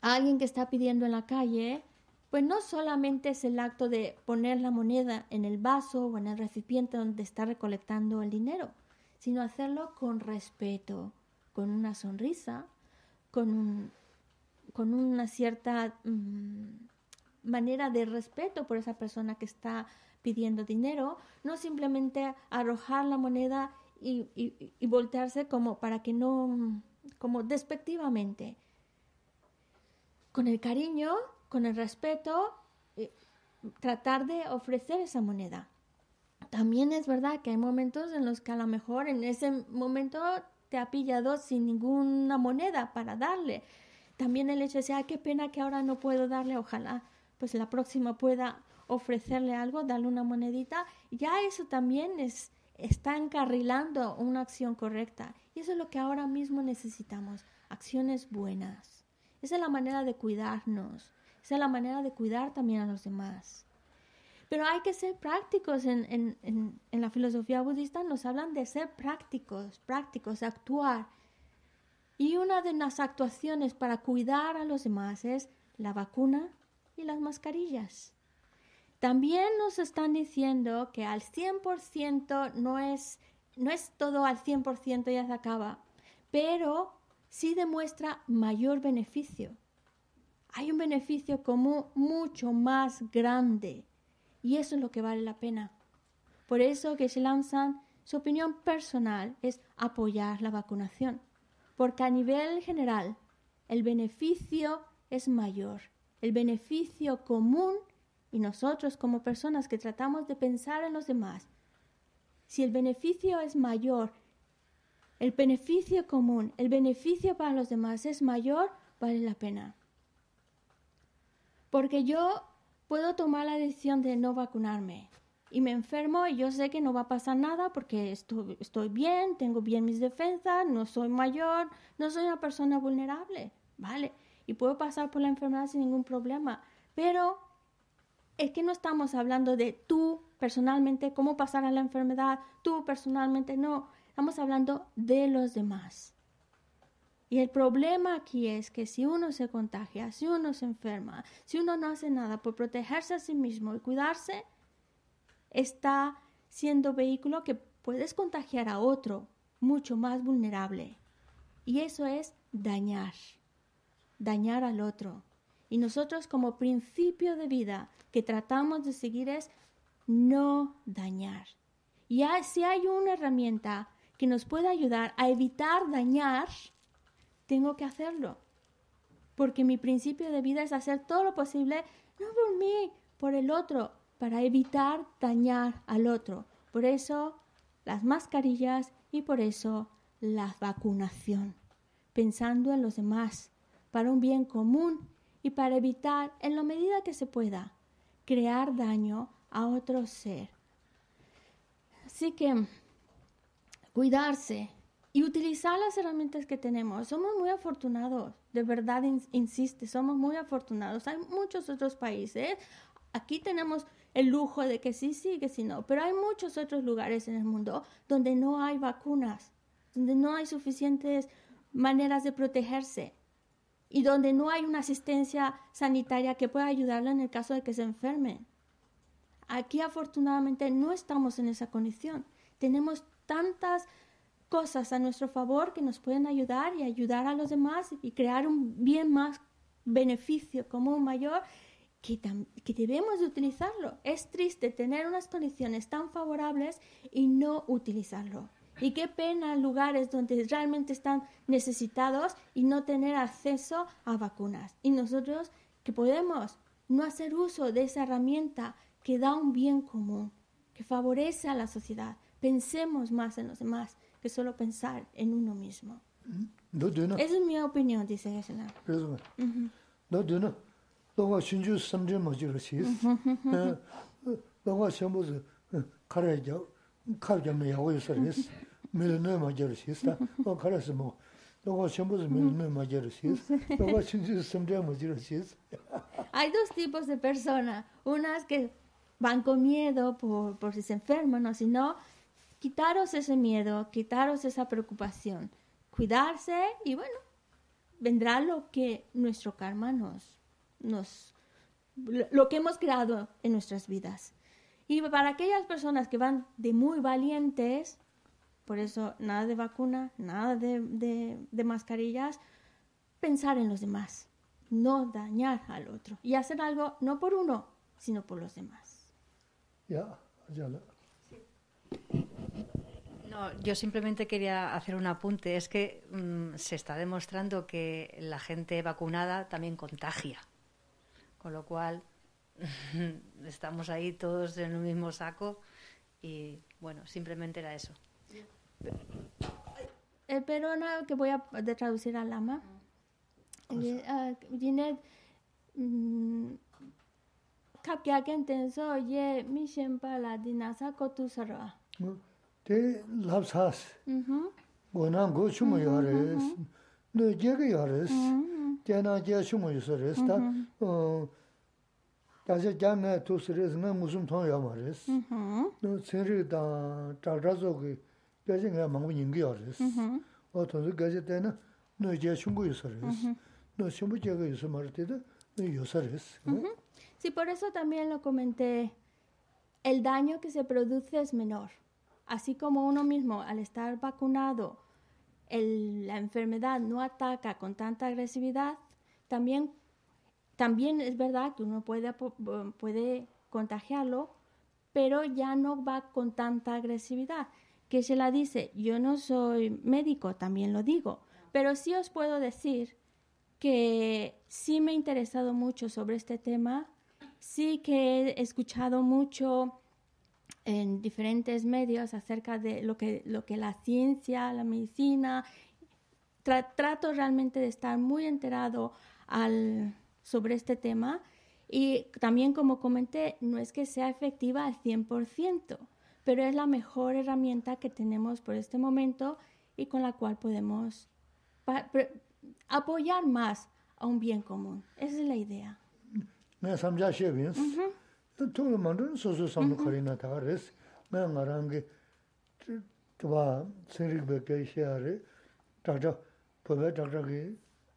Speaker 1: a alguien que está pidiendo en la calle, pues no solamente es el acto de poner la moneda en el vaso o en el recipiente donde está recolectando el dinero, sino hacerlo con respeto, con una sonrisa, con, con una cierta mm, manera de respeto por esa persona que está pidiendo dinero, no simplemente arrojar la moneda y, y voltearse como para que no, como despectivamente. Con el cariño con el respeto, eh, tratar de ofrecer esa moneda. También es verdad que hay momentos en los que a lo mejor en ese momento te ha pillado sin ninguna moneda para darle. También el hecho de decir, ay, qué pena que ahora no puedo darle, ojalá pues la próxima pueda ofrecerle algo, darle una monedita, ya eso también es, está encarrilando una acción correcta. Y eso es lo que ahora mismo necesitamos, acciones buenas. Esa es la manera de cuidarnos, esa es la manera de cuidar también a los demás. Pero hay que ser prácticos en, en, en, la filosofía budista, nos hablan de ser prácticos, prácticos, actuar. Y una de las actuaciones para cuidar a los demás es la vacuna y las mascarillas. También nos están diciendo que al 100% no es, no es todo al 100% ya se acaba, pero sí demuestra mayor beneficio. Hay un beneficio como mucho más grande y eso es lo que vale la pena. Por eso que lanzan, su opinión personal es apoyar la vacunación, porque a nivel general el beneficio es mayor, el beneficio común y nosotros como personas que tratamos de pensar en los demás, si el beneficio es mayor, el beneficio común, el beneficio para los demás es mayor, vale la pena. Porque yo puedo tomar la decisión de no vacunarme y me enfermo y yo sé que no va a pasar nada porque estoy, bien, tengo bien mis defensas, no soy mayor, no soy una persona vulnerable, ¿vale? Y puedo pasar por la enfermedad sin ningún problema. Pero es que no estamos hablando de tú personalmente, cómo pasar a la enfermedad, tú personalmente, no, estamos hablando de los demás. Y el problema aquí es que si uno se contagia, si uno se enferma, si uno no hace nada por protegerse a sí mismo y cuidarse, está siendo vehículo que puedes contagiar a otro mucho más vulnerable. Y eso es dañar, dañar al otro. Y nosotros como principio de vida que tratamos de seguir es no dañar. Y si hay una herramienta que nos puede ayudar a evitar dañar, tengo que hacerlo. Porque mi principio de vida es hacer todo lo posible, no por mí, por el otro, para evitar dañar al otro. Por eso las mascarillas y por eso la vacunación, pensando en los demás, para un bien común y para evitar, en la medida que se pueda, crear daño a otro ser. Así que cuidarse y utilizar las herramientas que tenemos. Somos muy afortunados, de verdad insiste, somos muy afortunados. Hay muchos otros países, aquí tenemos el lujo de que sí, sí, que sí, no, pero hay muchos otros lugares en el mundo donde no hay vacunas, donde no hay suficientes maneras de protegerse y donde no hay una asistencia sanitaria que pueda ayudarla en el caso de que se enfermen. Aquí afortunadamente no estamos en esa condición. Tenemos tantas cosas a nuestro favor que nos pueden ayudar y ayudar a los demás y crear un bien más beneficio común mayor que, que debemos de utilizarlo. Es triste tener unas condiciones tan favorables y no utilizarlo. Y qué pena lugares donde realmente están necesitados y no tener acceso a vacunas. Y nosotros que podemos no hacer uso de esa herramienta que da un bien común, que favorece a la sociedad. Pensemos más en los demás que solo pensar en uno mismo. Esa es mi opinión, dice (laughs) (laughs) (laughs) Hay dos tipos de personas. Unas que van con miedo por, por si se enferman o si no, quitaros ese miedo, quitaros esa preocupación, cuidarse y bueno, vendrá lo que nuestro karma nos, nos lo que hemos creado en nuestras vidas. Y para aquellas personas que van de muy valientes, por eso nada de vacuna, nada de, de, mascarillas, pensar en los demás, no dañar al otro y hacer algo no por uno, sino por los demás.
Speaker 2: Ya, ya.
Speaker 3: No, yo simplemente quería hacer un apunte. Es que mm, se está demostrando que la gente vacunada también contagia. Con lo cual, (laughs) estamos ahí todos en el mismo saco y bueno, simplemente era eso.
Speaker 1: el peruano que voy a de traducir al lama. Y, ah, Jinet, mm, kap kya ken tenso ye mi shenpa la dinasa kotu sarwa.
Speaker 2: Te lab sas,
Speaker 1: Mhm.
Speaker 2: go yores, no je ge yores,
Speaker 1: Mhm.
Speaker 2: te na je chumo yores, ta, je jam na tu sres na musum thong ya. No senri da ta ra zo ge, ge je nga mang ning ge yores. O to ge je te na no je. No.
Speaker 1: Sí, por eso también lo comenté. El daño que se produce es menor. Así como uno mismo, al estar vacunado, el- la enfermedad no ataca con tanta agresividad, también, también es verdad que uno puede, puede contagiarlo, pero ya no va con tanta agresividad. Que se la dice, yo no soy médico, también lo digo, pero sí os puedo decir que sí me he interesado mucho sobre este tema, sí que he escuchado mucho en diferentes medios acerca de lo que, lo que la ciencia, la medicina, Tra- trato realmente de estar muy enterado al, sobre este tema y también como comenté, no es que sea efectiva al 100%, pero es la mejor herramienta que tenemos por este momento y con la cual podemos apoyar más a un bien común. Esa es la idea.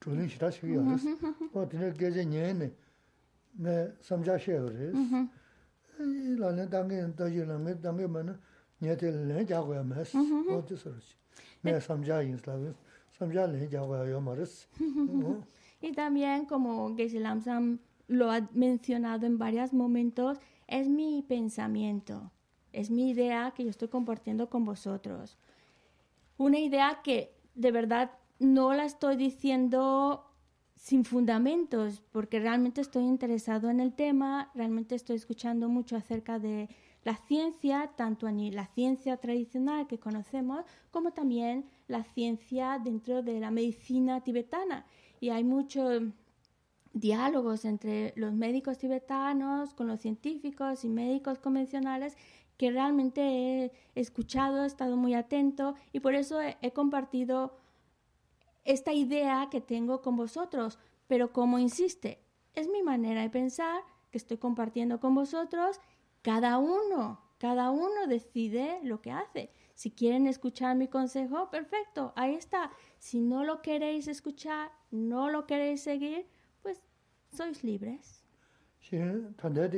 Speaker 2: Chulin shita shiki ya res. O tine geje samja she dangi daji dangi len mes. Samja yins. Samja len yo.
Speaker 1: Y también, como Geshe Lamsam lo ha mencionado en varios momentos, es mi pensamiento, es mi idea que yo estoy compartiendo con vosotros. Una idea que de verdad no la estoy diciendo sin fundamentos, porque realmente estoy interesado en el tema, realmente estoy escuchando mucho acerca de la ciencia, tanto ni- la ciencia tradicional que conocemos, como también la ciencia dentro de la medicina tibetana. Y hay muchos diálogos entre los médicos tibetanos con los científicos y médicos convencionales que realmente he escuchado, he estado muy atento y por eso he, he compartido esta idea que tengo con vosotros. Pero como insiste, es mi manera de pensar que estoy compartiendo con vosotros. Cada uno, cada uno decide lo que hace. Si quieren escuchar mi consejo, perfecto, ahí está. Si no lo queréis escuchar, no lo queréis seguir, pues sois libres.
Speaker 2: Shin tanda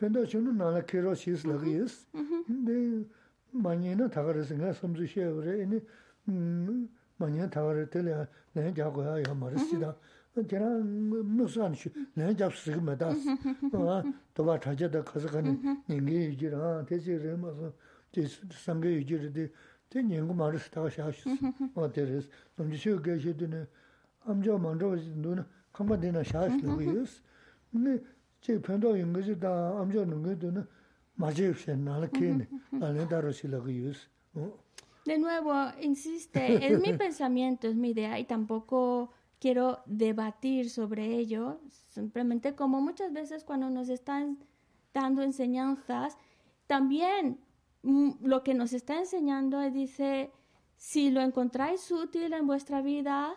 Speaker 2: penda chunu nana kero shis lagi yes. Nde manyena tagarasi nga samzu shaya vare, ene mm, manyena tagara tele naya jago ya ya marasi da. Tena nusan shu, naya jab sigi madas. Toba chaja da kazakani nyingi yuji ra, tesi re maso, tesi sange yuji ra de, te nyingu marasi taga shaya shis. Ma teres, samzu shaya gaya shaya dine, amja mandra wasi dune, kamba dina shaya shis lagi yes. De na shash la gis. Ne che pendo yungi da amjo nungi de na maje shen na la kene. La ne da ro shi la gis.
Speaker 1: De nuevo, insiste, es mi (laughs) pensamiento, es mi idea y tampoco quiero debatir sobre ello, simplemente como muchas veces cuando nos están dando enseñanzas, también mm, lo que nos está enseñando es, dice, si lo encontráis útil en vuestra vida,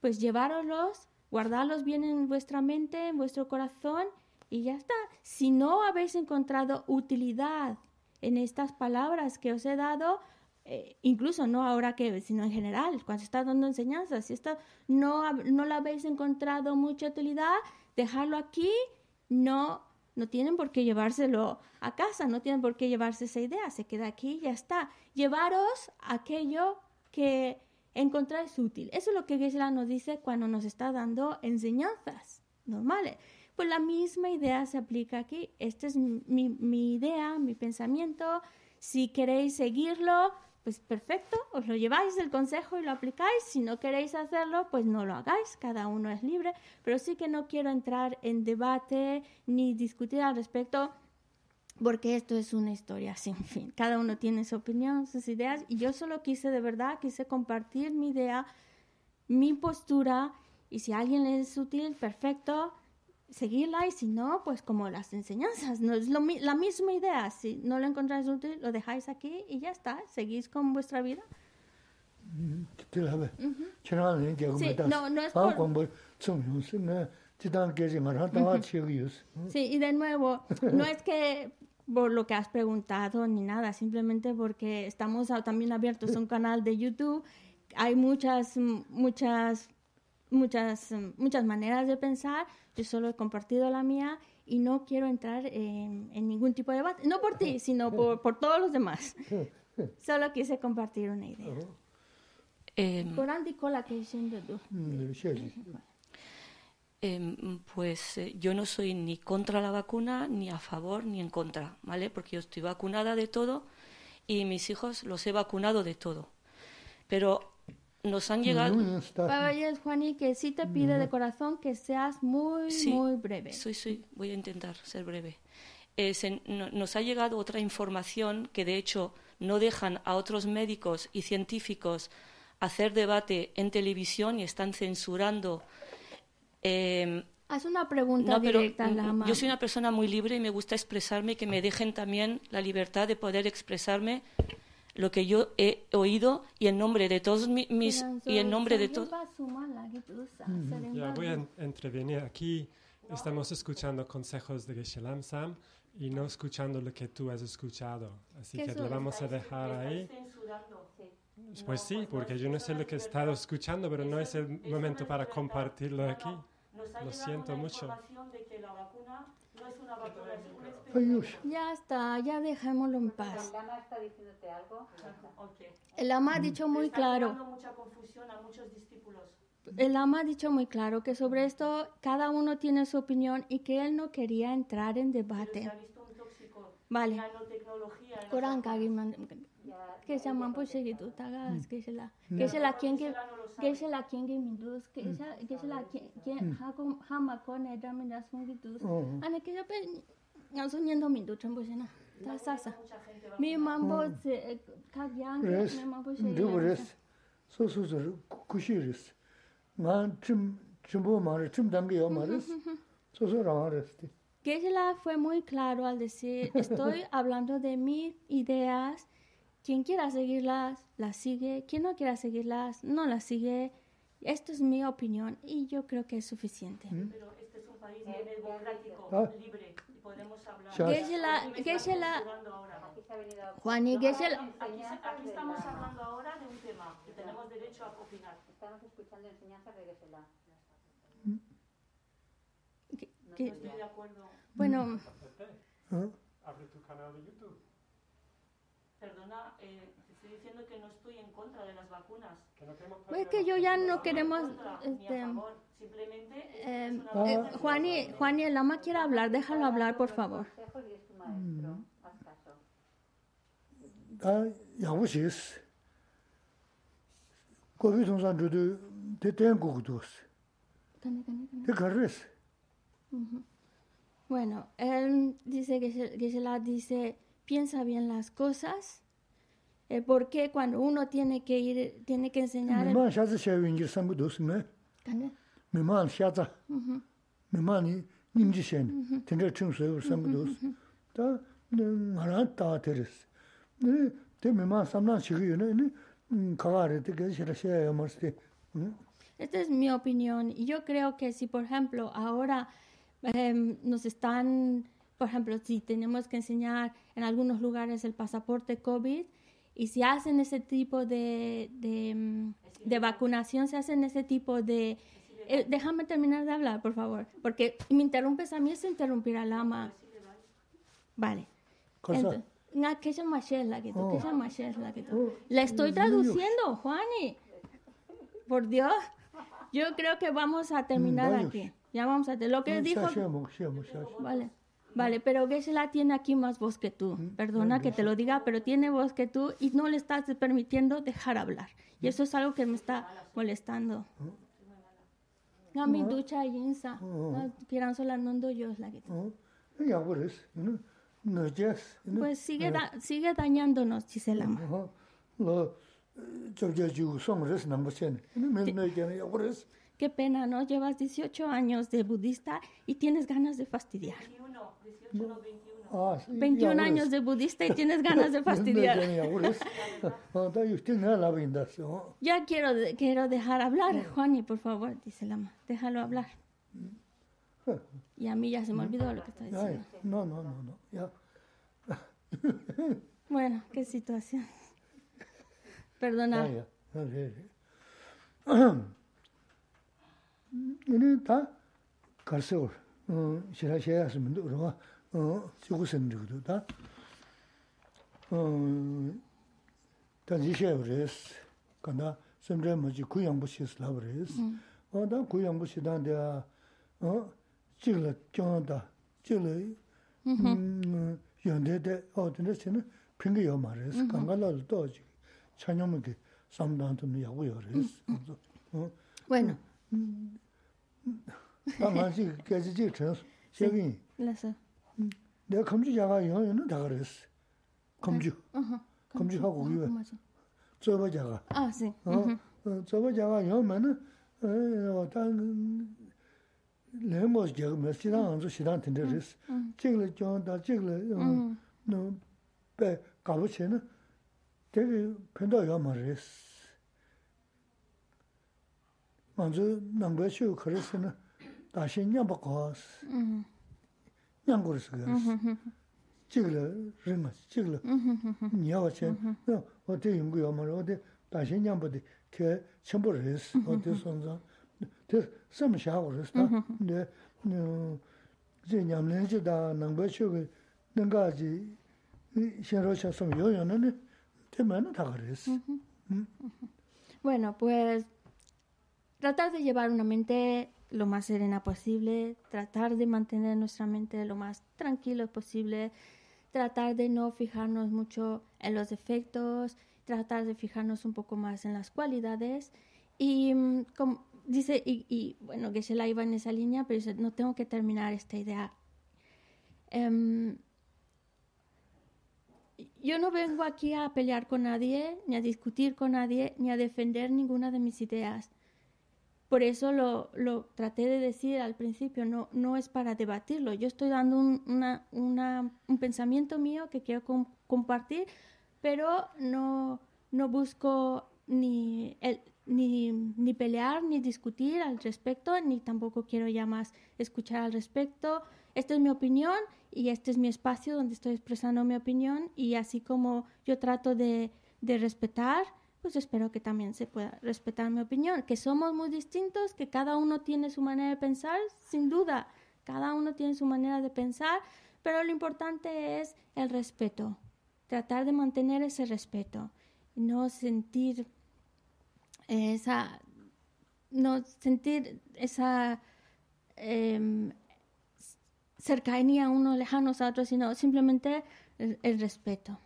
Speaker 1: pues llevároslos, guardarlos bien en vuestra mente, en vuestro corazón y ya está. Si no habéis encontrado utilidad en estas palabras que os he dado, eh, incluso no ahora que, sino en general, cuando está dando enseñanzas, si esta no, no la habéis encontrado mucha utilidad, dejarlo aquí, no, no tienen por qué llevárselo a casa, no tienen por qué llevarse esa idea, se queda aquí y ya está. Llevaros aquello que encontráis útil. Eso es lo que Geshe-la nos dice cuando nos está dando enseñanzas normales. Pues la misma idea se aplica aquí. Esta es mi, mi idea, mi pensamiento. Si queréis seguirlo, pues perfecto, os lo lleváis el consejo y lo aplicáis. Si no queréis hacerlo, pues no lo hagáis, cada uno es libre. Pero sí que no quiero entrar en debate ni discutir al respecto porque esto es una historia sin fin. Cada uno tiene su opinión, sus ideas, y yo solo quise de verdad, quise compartir mi idea, mi postura, y si a alguien le es útil, perfecto, seguirla, y si no, pues como las enseñanzas, no es lo, la misma idea, si no lo encontráis útil, lo dejáis aquí y ya está, seguís con vuestra vida. Sí, no, no es por... Sí, y de nuevo, no (laughs) es que por lo que has preguntado ni nada, simplemente porque estamos también abiertos a un canal de YouTube. Hay muchas, mm, muchas, muchas, mm, muchas maneras de pensar. Yo solo he compartido la mía y no quiero entrar en, en ningún tipo de debate. No por ti, sino por, por todos los demás. (laughs) Solo quise compartir una idea.
Speaker 3: Em, Em, pues, eh, pues yo no soy ni contra la vacuna, ni a favor, ni en contra, ¿vale? Porque yo estoy vacunada de todo y mis hijos los he vacunado de todo. Pero nos han llegado...
Speaker 1: No, Juani, que sí te pide de corazón que seas muy, muy breve.
Speaker 3: Sí, sí, voy a intentar ser breve. Eh, nos ha llegado otra información que, de hecho, no dejan a otros médicos y científicos hacer debate en televisión y están censurando eh,
Speaker 1: Haz una pregunta
Speaker 3: no, pero
Speaker 1: directa,
Speaker 3: mm,
Speaker 1: Lama.
Speaker 3: yo soy una persona muy libre y me gusta expresarme y que me dejen también la libertad de poder expresarme lo que yo he oído y en nombre de todos mi- mis y en nombre de todos
Speaker 4: Ya voy a en- intervenir aquí. Estamos escuchando consejos de Geshe Sam y no escuchando lo que tú has escuchado. Así
Speaker 1: ¿Qué
Speaker 4: que lo vamos a dejar ahí. Pues sí, porque yo no sé lo que he estado escuchando, pero no es el momento para compartirlo aquí. Lo siento mucho.
Speaker 1: Ya está, ya dejémoslo en paz. El Lama ha dicho muy claro, el Lama ha dicho muy claro que sobre esto cada uno tiene su opinión y que él no quería entrar en debate. Vale kesha poche gitu taga kesha la kesha la kien ke kesha la kien ke mindus kesha mm. kesha la kien ha ko ha ma ko ne da min da sun gitu ane kesha pe nga sun yen do mindu chen poche na
Speaker 2: ta sa sa
Speaker 1: mi oh.
Speaker 2: eh, mambo se ka yang mi mambo se du res so so so kushi res nga chim chimbo ma res chim dam yo ma res so so ra res
Speaker 1: Geshe-la fue muy claro al decir, estoy (laughs) hablando de mis ideas quien quiera seguirlas, las sigue, quien no quiera seguirlas, no las sigue. Esto es mi opinión y yo creo que es suficiente.
Speaker 3: Pero este es un país democrático,
Speaker 2: Ah.
Speaker 3: libre, y podemos hablar.
Speaker 2: 자
Speaker 1: Geshe-la, Geshe-la,
Speaker 3: Hablando ahora.
Speaker 5: Aquí se ha venido a
Speaker 1: Juani, Geshe-la,
Speaker 3: Aquí, aquí estamos hablando ahora de un tema y tenemos derecho a opinar.
Speaker 5: Estamos escuchando enseñanzas de Geshe-la.
Speaker 1: que- que-
Speaker 3: Estoy de acuerdo.
Speaker 1: bueno,
Speaker 2: 어?
Speaker 4: Abre tu canal de YouTube
Speaker 3: Perdona, eh, te estoy diciendo que no estoy en contra de las vacunas.
Speaker 4: Que no tenemos
Speaker 1: pues es que yo ya no queremos,
Speaker 3: Contra, ni a
Speaker 1: este,
Speaker 3: favor. Simplemente
Speaker 1: eh,
Speaker 3: es una
Speaker 1: eh, Juani, Juani, el ama quiere hablar, déjalo hablar, por favor.
Speaker 5: Consejos y es tu maestro. Haz caso.
Speaker 2: 다 야부시스 고비 동산 주도 대대국도 대가르스
Speaker 1: Bueno, él dice que se- que se la dice, piensa bien las cosas. Eh, ¿Por qué cuando uno tiene que ir, tiene que enseñar... Esta es mi opinión. Y yo creo que si, por ejemplo, ahora em, nos están por ejemplo, si tenemos que enseñar en algunos lugares el pasaporte COVID y si hacen ese tipo de, de, mm, vacunación, se hacen ese tipo de... Eh, déjame terminar de hablar, por favor, porque me interrumpes a mí, es interrumpir a Lama. Vale.
Speaker 2: Entonces,
Speaker 1: le estoy traduciendo, Juani. Por Dios, yo creo que vamos a terminar aquí. Ya vamos a lo que dijo. Vale. Vale, pero Geshe-la tiene aquí más voz que tú. Perdona que te lo diga, pero tiene voz que tú y no le estás permitiendo dejar hablar. Y eso es algo que me está molestando. Gami ducha yinsa. Kiran solanando yo la que.
Speaker 2: Ya no.
Speaker 1: Pues sigue da sigue dañándonos, Chiselama. Lo son res Qué pena, ¿no? Llevas 18 años de budista y tienes ganas de fastidiar. 21, 18, no 21. 21 años de budista y tienes ganas de (laughs) fastidiar. (laughs) ya quiero, quiero dejar hablar, Juani, por favor, dice el ama. Déjalo hablar. Y a mí ya se me olvidó lo que está diciendo.
Speaker 2: No, no, no, no. Ya. (laughs)
Speaker 1: bueno, qué situación. Perdona. (clears throat)
Speaker 2: shirā shayā sīmi ndō rōwa chūgu sīmi rīgu dō tā tā jī shayā rēs kāndā sīmi rē mō jī ku yāmbu shī sī lā rēs tā mm. ku yāmbu shī tā ndā jīg lā kiong tā jīg lā mm-hmm. mm, yāng dē dē o tī ndā shī nā pīngi yō mā rēs mm-hmm. kāngā lā lō tō jī chā nyōmu kī sām tāntō nā yā gu yō rēs
Speaker 1: Bueno. Mm-hmm.
Speaker 2: Tā ngā jī gāchī jī chēn sū, xie gīng.
Speaker 1: Lā sā.
Speaker 2: Dē kāmchū yāgā yōng yōng dā gā rē sī. Kāmchū. Kāmchū hā gu yuwa. Tsōba yāgā.
Speaker 1: Ā, sī.
Speaker 2: Tsōba yāgā yōng mē nā, tā lē mō sī yāgā mē, sī rāng sū sī rāng tīndē rē sī. Chīk lē yōng dā, chīk lē yōng, bē kāpa chē nā, dē kī pēntā yōng mā rē sī. 먼저 남배 쉬고 그랬으나 다시 냠바 거스. 음. 냠고르스 그. 지글 르마 지글. 니야와 chen. 어디 연구요 뭐 어디 다시 냠바데 그 첨부르스 어디 손자. 그 섬샤고 그랬다. 근데 어 이제 냠내지다 남배 쉬고 능가지 현로차 좀 요요는 때문에 다 그랬어.
Speaker 1: Bueno, pues tratar de llevar una mente lo más serena posible, tratar de mantener nuestra mente lo más tranquilo posible, tratar de no fijarnos mucho en los defectos, tratar de fijarnos un poco más en las cualidades. Y mm, como dice y, bueno que se la iba en esa línea pero no tengo que terminar esta idea em, yo no vengo aquí a pelear con nadie ni a discutir con nadie ni a defender ninguna de mis ideas por eso lo, lo, traté de decir al principio, no, no es para debatirlo. Yo estoy dando un, una, un pensamiento mío que quiero compartir, pero no, no busco ni, el, ni, ni, pelear, ni discutir al respecto, ni tampoco quiero ya más escuchar al respecto. Esta es mi opinión y este es mi espacio donde estoy expresando mi opinión y así como yo trato de, de respetar pues espero que también se pueda respetar mi opinión, que somos muy distintos, que cada uno tiene su manera de pensar, sin duda, cada uno tiene su manera de pensar, pero lo importante es el respeto, tratar de mantener ese respeto, no sentir esa, no sentir esa em, cercanía uno lejanos a otros, sino simplemente el respeto.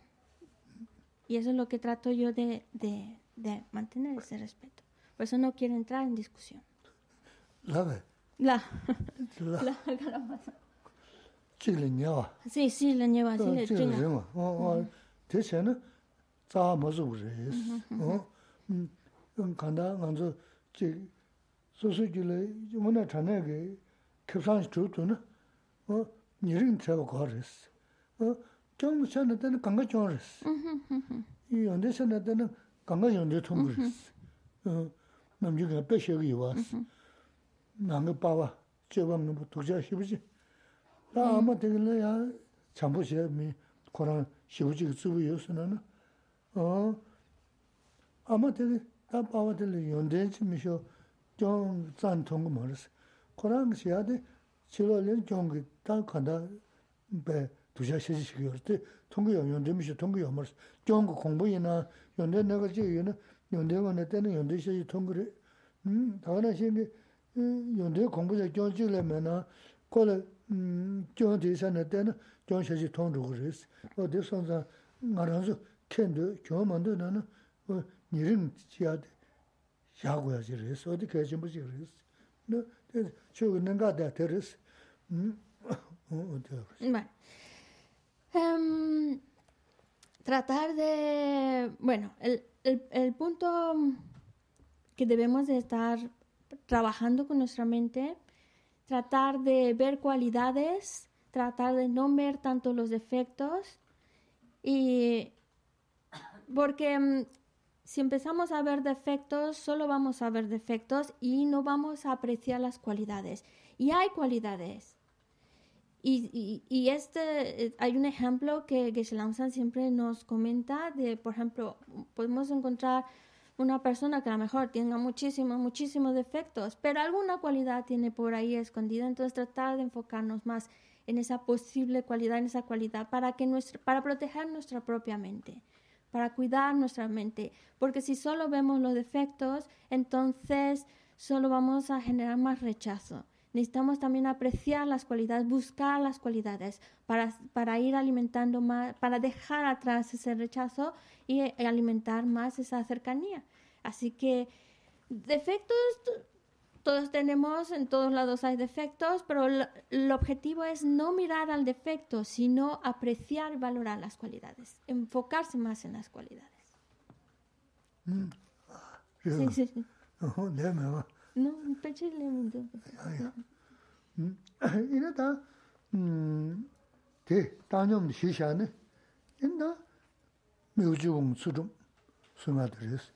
Speaker 1: Y eso es lo que trato yo de, de, de mantener ese respeto. Por eso no quiero entrar en discusión.
Speaker 2: La.
Speaker 1: La.
Speaker 2: La.
Speaker 1: La. Sí, sí, le lleva. Sí, le
Speaker 2: lleva. Oh, oh. Te re. Oh. Mm. Kanda nganzo chi su su ji le mo na chane ge san chu tu na. Ni ring tra ko res. Oh, 좀 전에 때는 강가 좋았어. 이 언제 전에 때는 강가 연대 통했어. 어. 남주가 빼셔기 왔어. 나가 봐봐. 저번 뭐 독자 시부지. 나 아마 되길래야 참보시에 미 코로나 시부지 주부였으나 어. 아마 되게 다 봐봐 될 연대 좀 미셔 좀 잔통 거 말았어. 코로나 시야데 치료를 좀다 간다. 배 두자 시시기 그때 통계 연대 미시 통계 연말 좋은 거 공부이나 연대 내가 지금 연대가 내 때는 연대 시시 통계를 음 다른 시기 연대 공부자 교직을면은 콜 음, 교대산에 때는 교시시 통로 그랬어. 어디 선사 말아서 캔도 교만도 나는 어 니른 지야 야고야지 그랬어. 어디 계신 분이 그랬어. 너 저거 내가 다 들었어. 음. (coughs) 어, 어디
Speaker 1: Um, tratar de, bueno, el, el, punto que debemos de estar trabajando con nuestra mente, tratar de ver cualidades, tratar de no ver tanto los defectos y porque em, si empezamos a ver defectos, solo vamos a ver defectos y no vamos a apreciar las cualidades. Y hay cualidades y, y, este, eh, hay un ejemplo que Geshe siempre nos comenta de, por ejemplo, podemos encontrar una persona que a lo mejor tenga muchísimos, muchísimos defectos, pero alguna cualidad tiene por ahí escondida, entonces tratar de enfocarnos más en esa posible cualidad, en esa cualidad, para, que nuestra, para proteger nuestra propia mente, para cuidar nuestra mente, porque si solo vemos los defectos, entonces solo vamos a generar más rechazo necesitamos también apreciar las cualidades, buscar las cualidades para, para ir alimentando más, para dejar atrás ese rechazo y alimentar más esa cercanía. Así que defectos todos tenemos, en todos lados hay defectos, pero el, objetivo es no mirar al defecto, sino apreciar y valorar las cualidades, enfocarse más en las cualidades.
Speaker 2: Mm.
Speaker 1: Sí, sí, sí. (laughs) No, pechi lemi do.
Speaker 2: Ina ta, mm, te, tanyam di shisha ne, ina miuji gong tsudum sunga dhiris.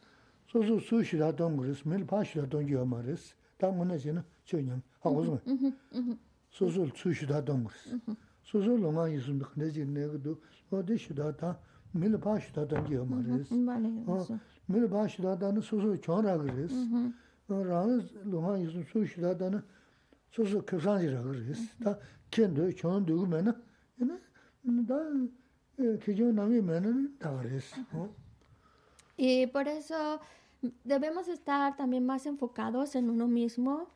Speaker 2: So su su shida dong dhiris, mil pa shida dong yo ma dhiris, ta nguna si na chio nyam, hago zunga. So su su shida dong dhiris. Mm-hmm. So su longa yisum dhikhne zi nega do, o di shida ta mil pa shida dong yo ma dhiris. Mm-hmm, mil pa shida dani su su chon ra dhiris.
Speaker 1: Y por eso debemos estar también más enfocados en uno mismo,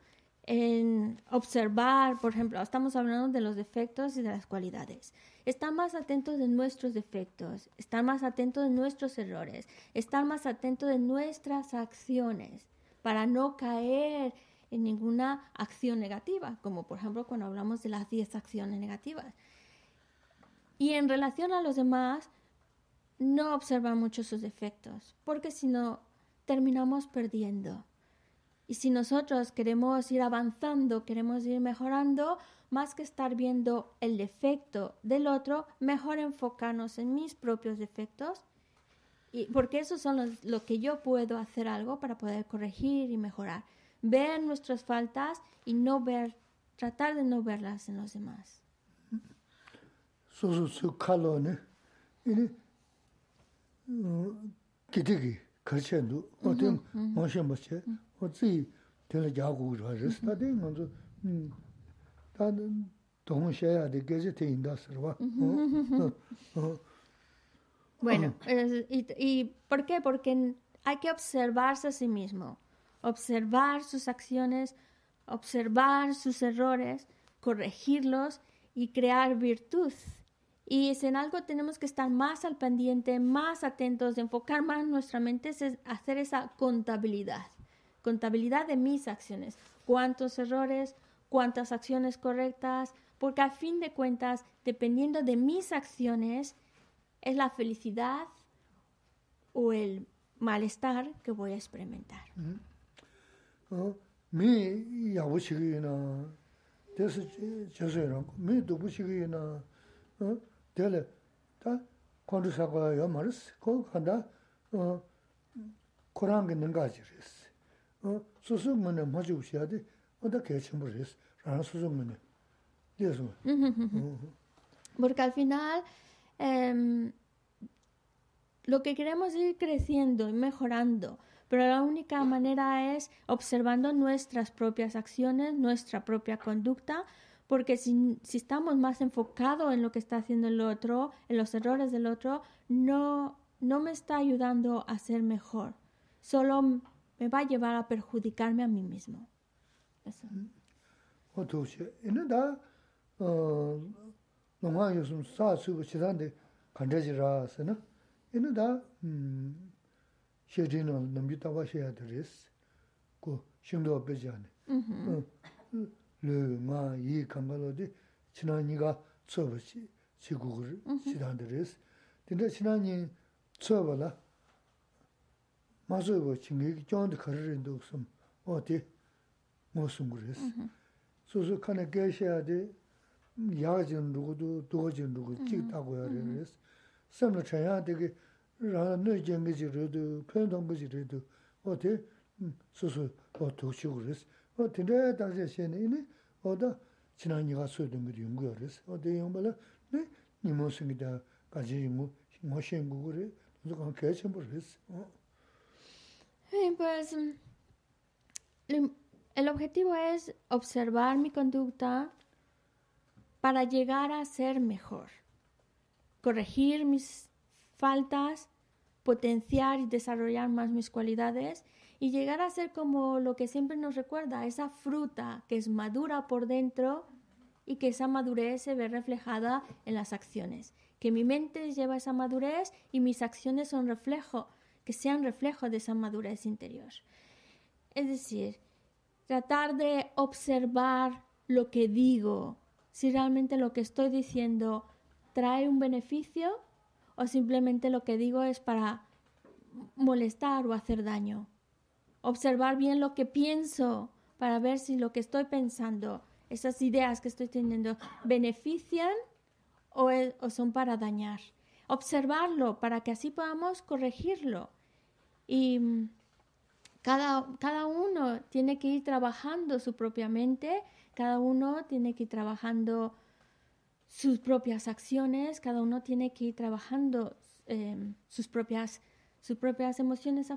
Speaker 1: en observar, por ejemplo, estamos hablando de los defectos y de las cualidades. Estar más atentos de nuestros defectos, estar más atentos de nuestros errores, estar más atentos de nuestras acciones para no caer en ninguna acción negativa, como por ejemplo cuando hablamos de las 10 acciones negativas. Y en relación a los demás, no observar mucho sus defectos, porque si no, terminamos perdiendo. Y si nosotros queremos ir avanzando, queremos ir mejorando, más que estar viendo el defecto del otro, mejor enfocarnos en mis propios defectos y porque eso son los, lo que yo puedo hacer algo para poder corregir y mejorar. Ver nuestras faltas y no ver, tratar de no verlas en los demás. Bueno, (clears throat) y, y, ¿por qué? Porque hay que observarse a sí mismo, observar sus acciones, observar sus errores, corregirlos y crear virtud. Y si en algo tenemos que estar más al pendiente, más atentos, de enfocar más nuestra mente, es hacer esa contabilidad. Contabilidad de mis acciones. ¿Cuántos errores? ¿Cuántas acciones correctas? Porque a fin de cuentas, dependiendo de mis acciones, es la felicidad o el malestar que voy a experimentar.
Speaker 2: Mi yabu chigi na, desi chesu yana, mi dubu chigi na, dele, ta kwandu sakwa ya maris, ko kanda korangi ninga jiris. Susu ngane maji ushiyadi, oda kechimbo riz, rana susu ngane.
Speaker 1: Porque al final, Em, lo que queremos es ir creciendo y mejorando, pero la única manera es observando nuestras propias acciones, nuestra propia conducta, porque si, si, estamos más enfocados en lo que está haciendo el otro, en los errores del otro, no, no me está ayudando a ser mejor, solo me va a llevar a perjudicarme a mí mismo. Eso.
Speaker 2: 농아 요즘 사수고 지단데 간대지라서는? 얘는다 음 셔진은 넘기다가 해야 되리스 고 심도 빼지 않네. 음 르마 이 감발로디 지난이가 쳐버지 지구를 지단데리스 근데 지난이 쳐버라. 맞아요 지금 저한테 가르는데 없음. 어디? 무슨 그랬어. 소소 칸에 계셔야 돼. 진 누구도 도진 누구 찍다고 해야res 섬을 쳐야 되게 라는 쟁기지로도 편동 거지로도 어때 소소 어 도시고 그랬어 어 근데 다시 시에는 어다 지난이가 소든 거 연구하랬어 어디 용발아 네 니모스기다 가지 뭐 머신 그래 누가 개체 모르겠어 어
Speaker 1: pues el objetivo es observar mi conducta para llegar a ser mejor, corregir mis faltas, potenciar y desarrollar más mis cualidades y llegar a ser como lo que siempre nos recuerda, esa fruta que es madura por dentro y que esa madurez se ve reflejada en las acciones. Que mi mente lleva esa madurez y mis acciones son reflejo, que sean reflejo de esa madurez interior. Es decir, tratar de observar lo que digo, si realmente lo que estoy diciendo trae un beneficio o simplemente lo que digo es para molestar o hacer daño. Observar bien lo que pienso para ver si lo que estoy pensando, esas ideas que estoy teniendo, benefician o, son para dañar. Observarlo para que así podamos corregirlo. Y mm, cada, cada uno tiene que ir trabajando su propia mente, cada uno tiene que ir trabajando sus propias acciones, cada uno tiene que ir trabajando eh, sus, propias, sus propias emociones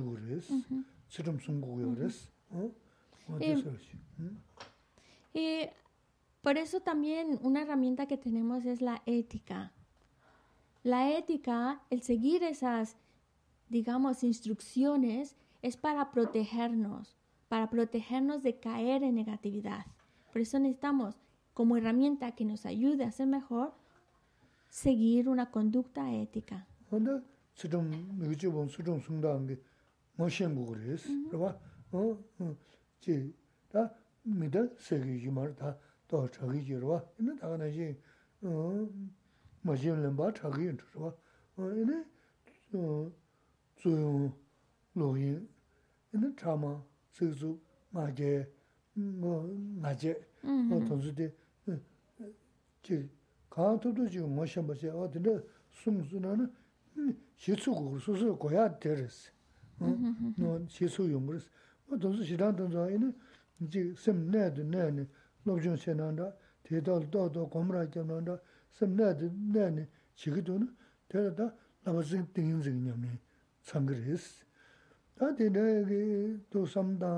Speaker 2: go res tsirum sung go yo res
Speaker 1: y por eso también una herramienta que tenemos es la ética. La ética, el seguir esas, digamos, instrucciones, es para protegernos, para protegernos de caer en negatividad. Por eso necesitamos, como herramienta que nos ayude a ser mejor, seguir una conducta ética.
Speaker 2: ma xin 마진 렘바 차기 인트와 이네 조용 로인 이네 차마 스즈 마제 뭐 마제. 뭐 돈수데 제 가도도 지금 뭐 샴바세. 어 근데 숨수나는 시수고 수수 고야 되르스 너 시수 용으로스 뭐 돈수 시단 돈자 이네. 이제 샘 내도 내네. 로브존 세난다. 대달 도도 고무라 잡는다. sam nādi nāni chikido na tēla tā nāmasīn tīngiñ zīngi ñamni tsangirīs. Tā tī nāyagi tō samdā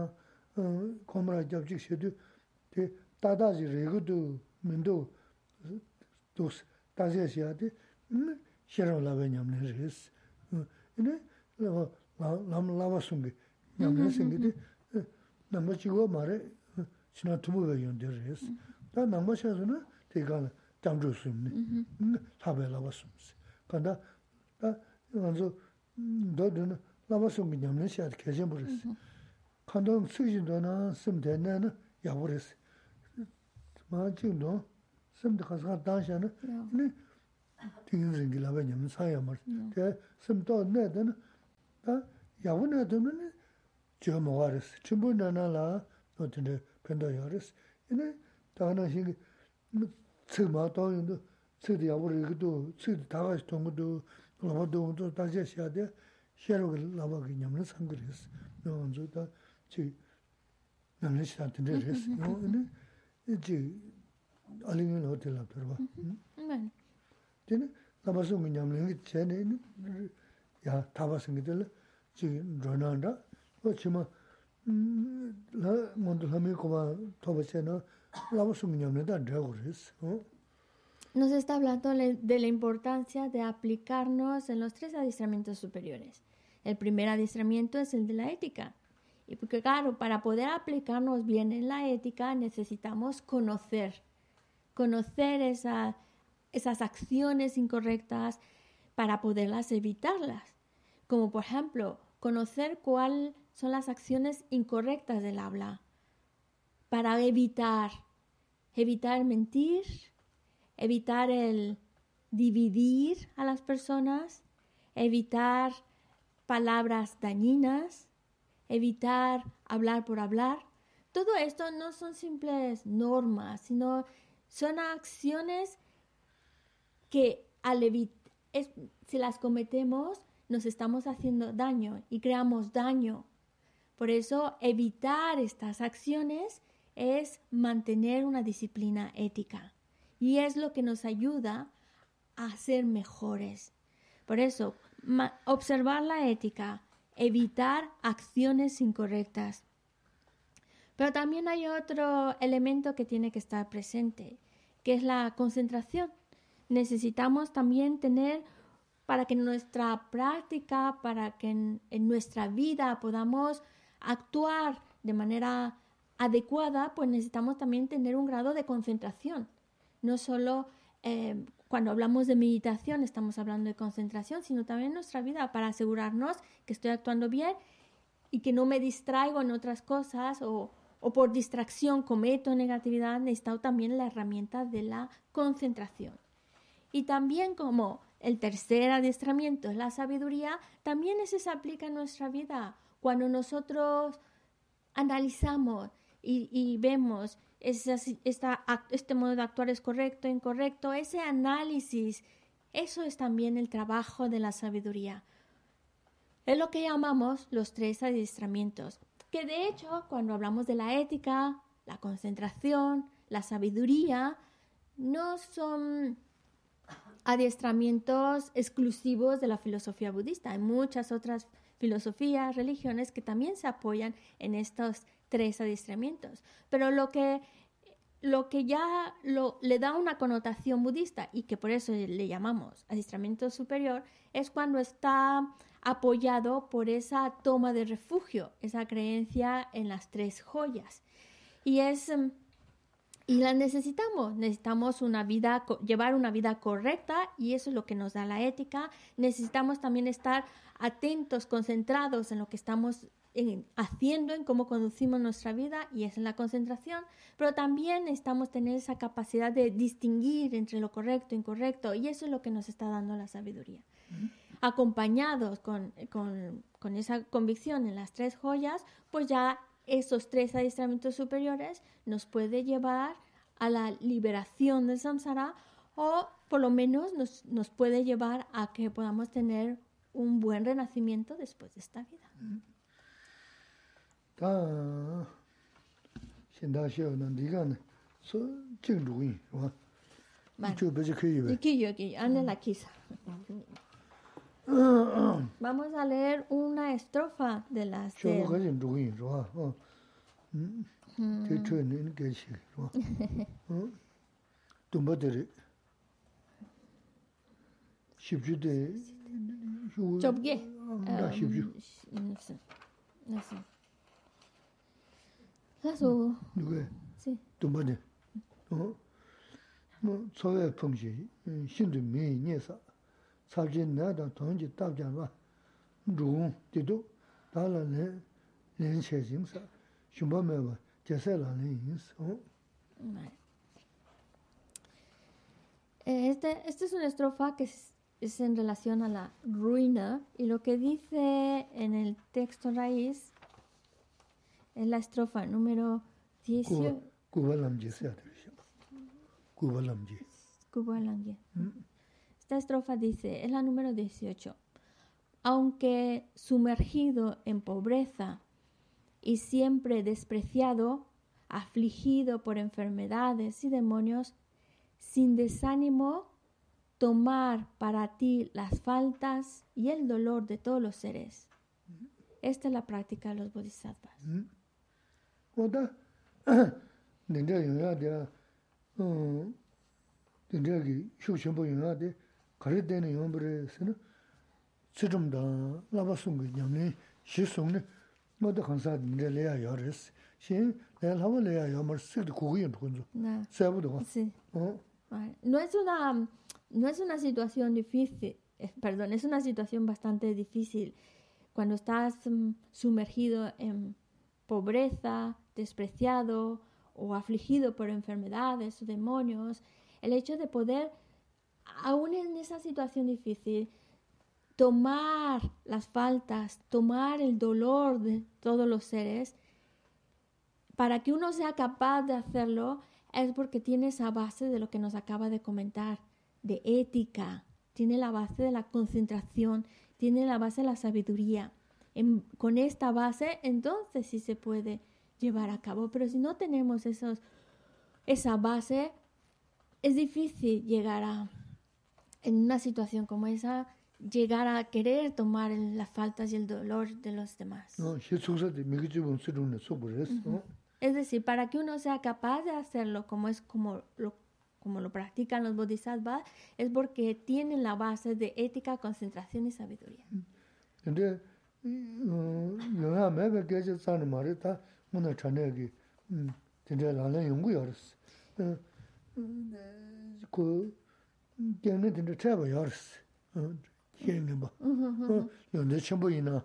Speaker 2: komrā gyabchik shidu tī tādāji rīgido mīndo tōs tāsiya shiyādi shirāw lāba ñamni rīs. Ini lāma sungi ñamni singi tī nāma chigwa māre shina tumu gāyōndi rīs. Tā nāma shāsu na tī kāla 장주 수임니 타베 라바스스 간다 다 먼저 너는 라바스 그냥은 시야 계정 버렸어 간다 수진도나 쓰면 되나는 야 버렸어 마지노 쓰면 가서 당시에는 네 띵은 게 라바냐면 사야 말 그, 쓰면도 내는 다 야원에 되는 저 뭐가랬어 전부 나나라 tsik maa tong yung do, tsik di yawar yiga do, tsik di tagash tonga do, lama do, do, danja xia de, xia roga lama ki nyamla sanga res. Yo anzo da, chi, nyamla xia tanda res. Yo ane, chi, alingin lo te lab tarwa. Tene, lama sunga nyamla yiga che ne, ya taba sunga tila, chi, rona anda, o chi ma, la, mondo lami kuma toba che na,
Speaker 1: Nos está hablando de la importancia de aplicarnos en los tres adiestramientos superiores. El primer adiestramiento es el de la ética. Y porque claro, para poder aplicarnos bien en la ética necesitamos conocer, conocer esas acciones incorrectas para poderlas evitarlas. como por ejemplo conocer cuáles son las acciones incorrectas del habla para evitar, evitar mentir, evitar el dividir a las personas, evitar palabras dañinas, evitar hablar por hablar. Todo esto no son simples normas, sino son acciones que si las cometemos nos estamos haciendo daño y creamos daño. Por eso evitar estas acciones es mantener una disciplina ética y es lo que nos ayuda a ser mejores. Por eso, observar la ética, evitar acciones incorrectas. Pero también hay otro elemento que tiene que estar presente, que es la concentración. Necesitamos también tener para que en nuestra práctica, para que en, nuestra vida podamos actuar de manera adecuada, pues necesitamos también tener un grado de concentración. No solo eh, cuando hablamos de meditación estamos hablando de concentración, sino también en nuestra vida para asegurarnos que estoy actuando bien y que no me distraigo en otras cosas o, o por distracción cometo negatividad, necesito también la herramienta de la concentración. Y también como el tercer adiestramiento es la sabiduría, también ese se aplica en nuestra vida. Cuando nosotros analizamos y, vemos este modo de actuar es correcto, incorrecto, ese análisis, eso es también el trabajo de la sabiduría. Es lo que llamamos los tres adiestramientos, que de hecho cuando hablamos de la ética, la concentración, la sabiduría, no son adiestramientos exclusivos de la filosofía budista. Hay muchas otras filosofías, religiones que también se apoyan en estos tres adiestramientos. Pero lo que, lo que ya lo, le da una connotación budista y que por eso le llamamos adiestramiento superior es cuando está apoyado por esa toma de refugio, esa creencia en las tres joyas. Y es y la necesitamos. Necesitamos una vida, llevar una vida correcta y eso es lo que nos da la ética. Necesitamos también estar atentos, concentrados en lo que estamos haciendo, en cómo conducimos nuestra vida y es en la concentración. Pero también necesitamos tener esa capacidad de distinguir entre lo correcto e incorrecto y eso es lo que nos está dando la sabiduría. Acompañados con, con, con esa convicción en las tres joyas, pues ya esos tres adiestramientos superiores nos puede llevar a la liberación del samsara o por lo menos nos, nos puede llevar a que podamos tener un buen renacimiento después de esta vida. Vamos a leer una estrofa de las de... 접게. 나 십주. 나서. 나서. 누구? 네.
Speaker 2: 돈버데. 어? 뭐 소외 풍시 신도 미 녀사. 사진 나다 돈지 답잖아. 루 디도 달라네 렌체 심사. shumbamewa jase la ne yin so.
Speaker 1: Este, esta es una estrofa que es, es, en relación a la ruina y lo que dice en el texto raíz es la estrofa número 18.
Speaker 2: Kubalamji.
Speaker 1: Kubalamji. Esta estrofa dice, es la número 18. Aunque sumergido en pobreza y siempre despreciado, afligido por enfermedades y demonios, sin desánimo, tomar para ti las faltas y el dolor de todos los seres. Esta es la práctica de los bodhisattvas.
Speaker 2: Karideni yombre sena tsichumda laba sungi nyamni shi sungni ngoda khansa nire leya yoris shen leya laba leya yomar sikdi kukuyin tukunzu sabu dhuwa
Speaker 1: sí. no es una no es una situación difícil. Eh, perdón, es una situación bastante difícil. Cuando estás mm, sumergido en pobreza, despreciado o afligido por enfermedades o demonios, el hecho de poder, aún en esa situación difícil, tomar las faltas, tomar el dolor de todos los seres, para que uno sea capaz de hacerlo, es porque tiene esa base de lo que nos acaba de comentar, de ética, tiene la base de la concentración, tiene la base de la sabiduría. Con esta base, entonces sí se puede llevar a cabo, pero si no tenemos esos, esa base, es difícil llegar a, en una situación como esa, llegar a querer tomar las faltas y el dolor de los demás. Es decir, para que uno sea capaz de hacerlo como es como lo, como lo practican los bodhisattvas, es porque tienen la base de ética, concentración y sabiduría.
Speaker 2: 영화 매베 계제 사는 말이 다 문을 전해기 음 진짜 나는 연구 열었어 그 걔는 진짜 잡아 열었어 걔는 봐 연대 첨부이나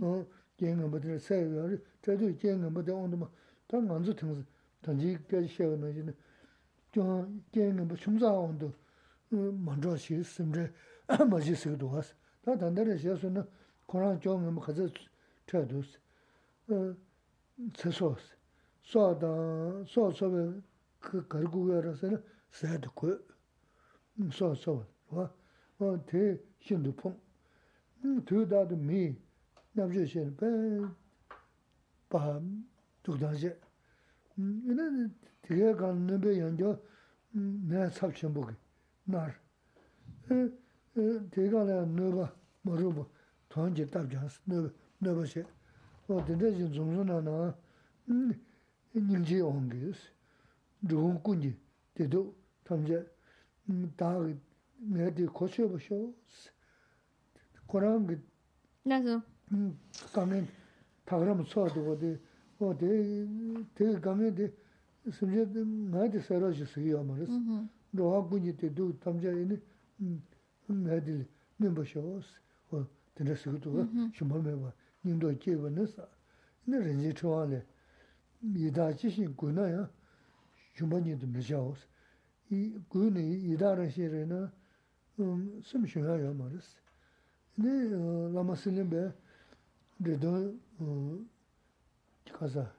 Speaker 2: 어 걔는 뭐들 세요 저도 걔는 뭐들 온도 뭐다 먼저 등 단지 계시는 이제 저 걔는 뭐 춤사 온도 먼저 시 심제 맞이 쓰기도 왔어 다 단단히 시에서는 Kurāṋ chō ngā mā khazā chā dōs, tsā sōs. Sō dā, sō sō bē kār gu gā rā sā rā sā dā kuwa, sō sō wā, wā tē xīn dō pōng. Tū dā dā mī, nām chō xīn, bē bā dōg dā xē. Yā tē kā kā nā bē yāng chō mē sāp xīn bō kī, nā rā. Tē kā nā nā bā, mā rō bā, tuan jik tab jansi naba she. O dinde zin zungzu na na nyingji ongi yis. Dhugun kunji dido tamze daagi nga di kochiyo ba shio. Korangi
Speaker 1: nazo
Speaker 2: kangen tagram tsuwa dhugo di o di di kangen di simje nga di sara shi sigi ya maris. Dhugun kunji dido tamze ini nga di nimba shio. tanda sikadu mm-hmm. shimba mewa nyingdo jewa nasa. Ina rinji chwa le, ida jishin guna ya shimba nyingdo mishaos. Guna ida rashi re na sim um, shunga ya maris. Ina uh, lama silimbe rido um, kasa,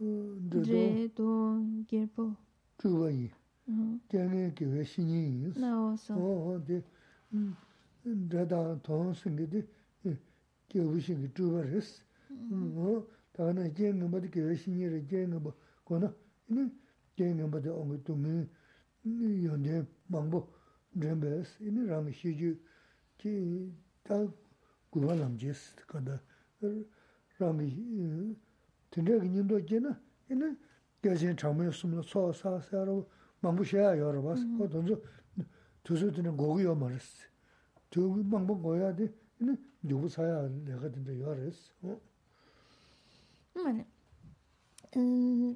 Speaker 1: um, rido gerbo.
Speaker 2: Chugwa yi, mm-hmm. gyanga kiwe shinyi yi.
Speaker 1: Na oso.
Speaker 2: Oho, oh, de, rada tong singi de, gyabushingi dhruva res. Tagana jenga mbadi gyabushingi ra jenga mba kona, ini jenga mbadi ongi tungi yonde mangbo dhrenba res, ini rangi shiju ki ta guwa lamjes kada rangi tindregi nyingdo jena, ini gyazen chamaya sumla so sa sa ra mangbo shaya yora bas, o tonzo tuzu tindregi gogo yo ma res. Tugu mangbo goya di, ini yaro es.
Speaker 1: Bueno,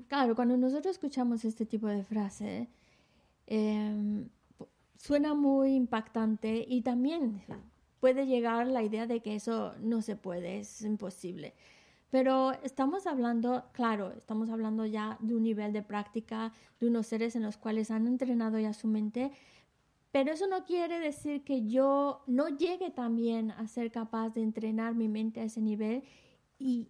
Speaker 1: claro, cuando nosotros escuchamos este tipo de frase, eh, suena muy impactante y también puede llegar la idea de que eso no se puede, es imposible. Pero estamos hablando, claro, estamos hablando ya de un nivel de práctica, de unos seres en los cuales han entrenado ya su mente, pero eso no quiere decir que yo no llegue también a ser capaz de entrenar mi mente a ese nivel y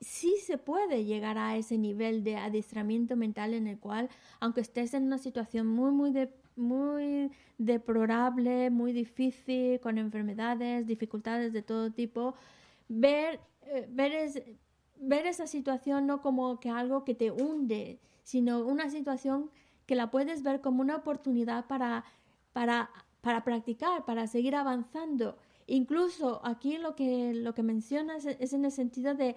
Speaker 1: sí se puede llegar a ese nivel de adiestramiento mental en el cual, aunque estés en una situación muy, muy, muy deplorable, muy difícil, con enfermedades, dificultades de todo tipo, ver eh, ver, ver esa situación no como que algo que te hunde, sino una situación que la puedes ver como una oportunidad para, para, para practicar, para seguir avanzando. Incluso aquí lo que, lo que mencionas es en el sentido de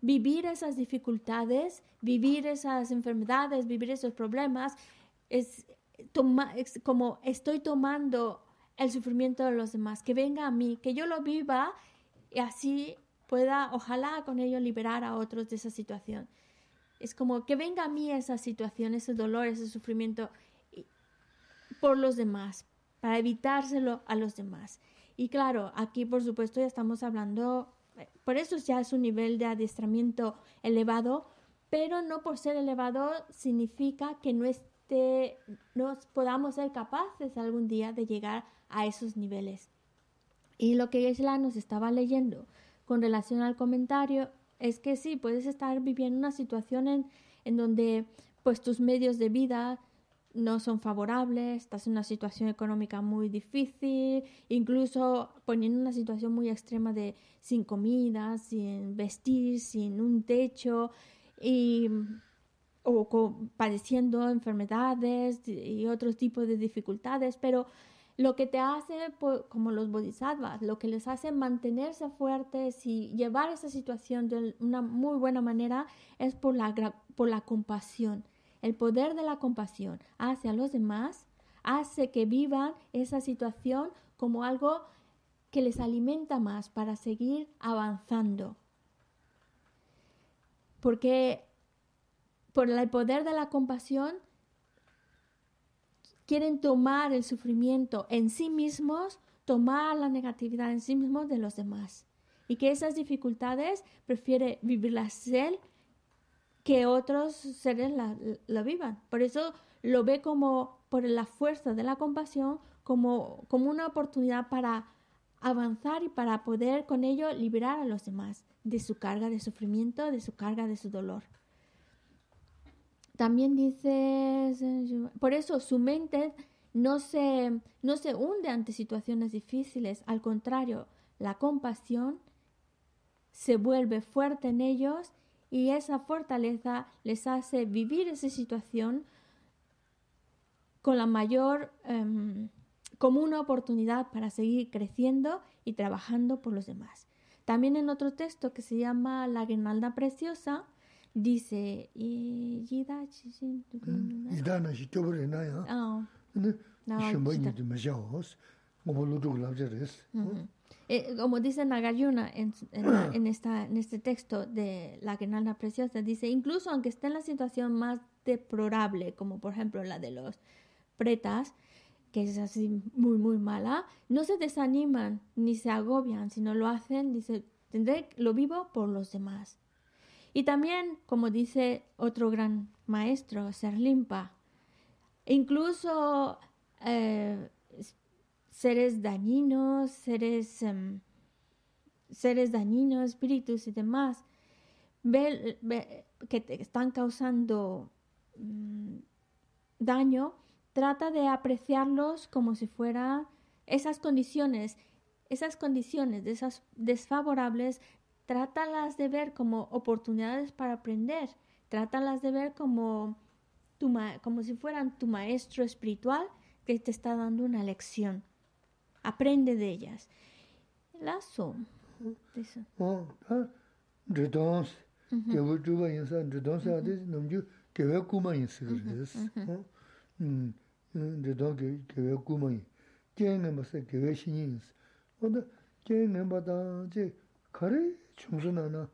Speaker 1: vivir esas dificultades, vivir esas enfermedades, vivir esos problemas, es, es como estoy tomando el sufrimiento de los demás, que venga a mí, que yo lo viva y así pueda, ojalá con ello liberar a otros de esa situación. Es como que venga a mí esa situación, ese dolor, ese sufrimiento por los demás, para evitárselo a los demás. Y claro, aquí por supuesto ya estamos hablando, por eso ya es un nivel de adiestramiento elevado, pero no por ser elevado significa que no esté, no podamos ser capaces algún día de llegar a esos niveles. Y lo que Gesla nos estaba leyendo con relación al comentario es que sí, puedes estar viviendo una situación en, en donde pues tus medios de vida no son favorables, estás en una situación económica muy difícil, incluso poniendo una situación muy extrema de sin comida, sin vestir, sin un techo y o padeciendo enfermedades y otros tipos de dificultades, pero lo que te hace, como los bodhisattvas, lo que les hace mantenerse fuertes y llevar esa situación de una muy buena manera es por la, por la compasión. El poder de la compasión hacia los demás hace que vivan esa situación como algo que les alimenta más para seguir avanzando. Porque por el poder de la compasión quieren tomar el sufrimiento en sí mismos, tomar la negatividad en sí mismos de los demás. Y que esas dificultades prefiere vivirlas él que otros seres la, vivan. Por eso lo ve como, por la fuerza de la compasión, como, como una oportunidad para avanzar y para poder con ello liberar a los demás de su carga de sufrimiento, de su carga de su dolor. También dice, por eso su mente no se, no se hunde ante situaciones difíciles, al contrario, la compasión se vuelve fuerte en ellos y esa fortaleza les hace vivir esa situación con la mayor, em, como una oportunidad para seguir creciendo y trabajando por los demás. También en otro texto que se llama La guirnalda preciosa, dice Yida como dice Nagayuna en, (clears throat) en, esta, en este texto de la Guirnalda Preciosa, dice, incluso aunque esté en la situación más deplorable, como por ejemplo la de los pretas, que es así muy, muy mala, no se desaniman ni se agobian, sino lo hacen, dice, tendré lo vivo por los demás. Y también, como dice otro gran maestro, Serlimpa, incluso eh, seres dañinos, seres, em, seres dañinos, espíritus y demás, que te están causando mm, daño, trata de apreciarlos como si fueran esas condiciones, esas condiciones desfavorables, trátalas de ver como oportunidades para aprender, trátalas de ver como, tu como si fueran tu maestro espiritual que te está dando una lección. Aprende de ellas. Lazo.
Speaker 2: Oh, ah, redons. Que voy a insa, redons a des, no yo que veo kuma insa gres. Mm, redons que que veo kuma. ¿Quién me va a que veo shin? Onda, ¿quién me va a dar? kare chumsu na na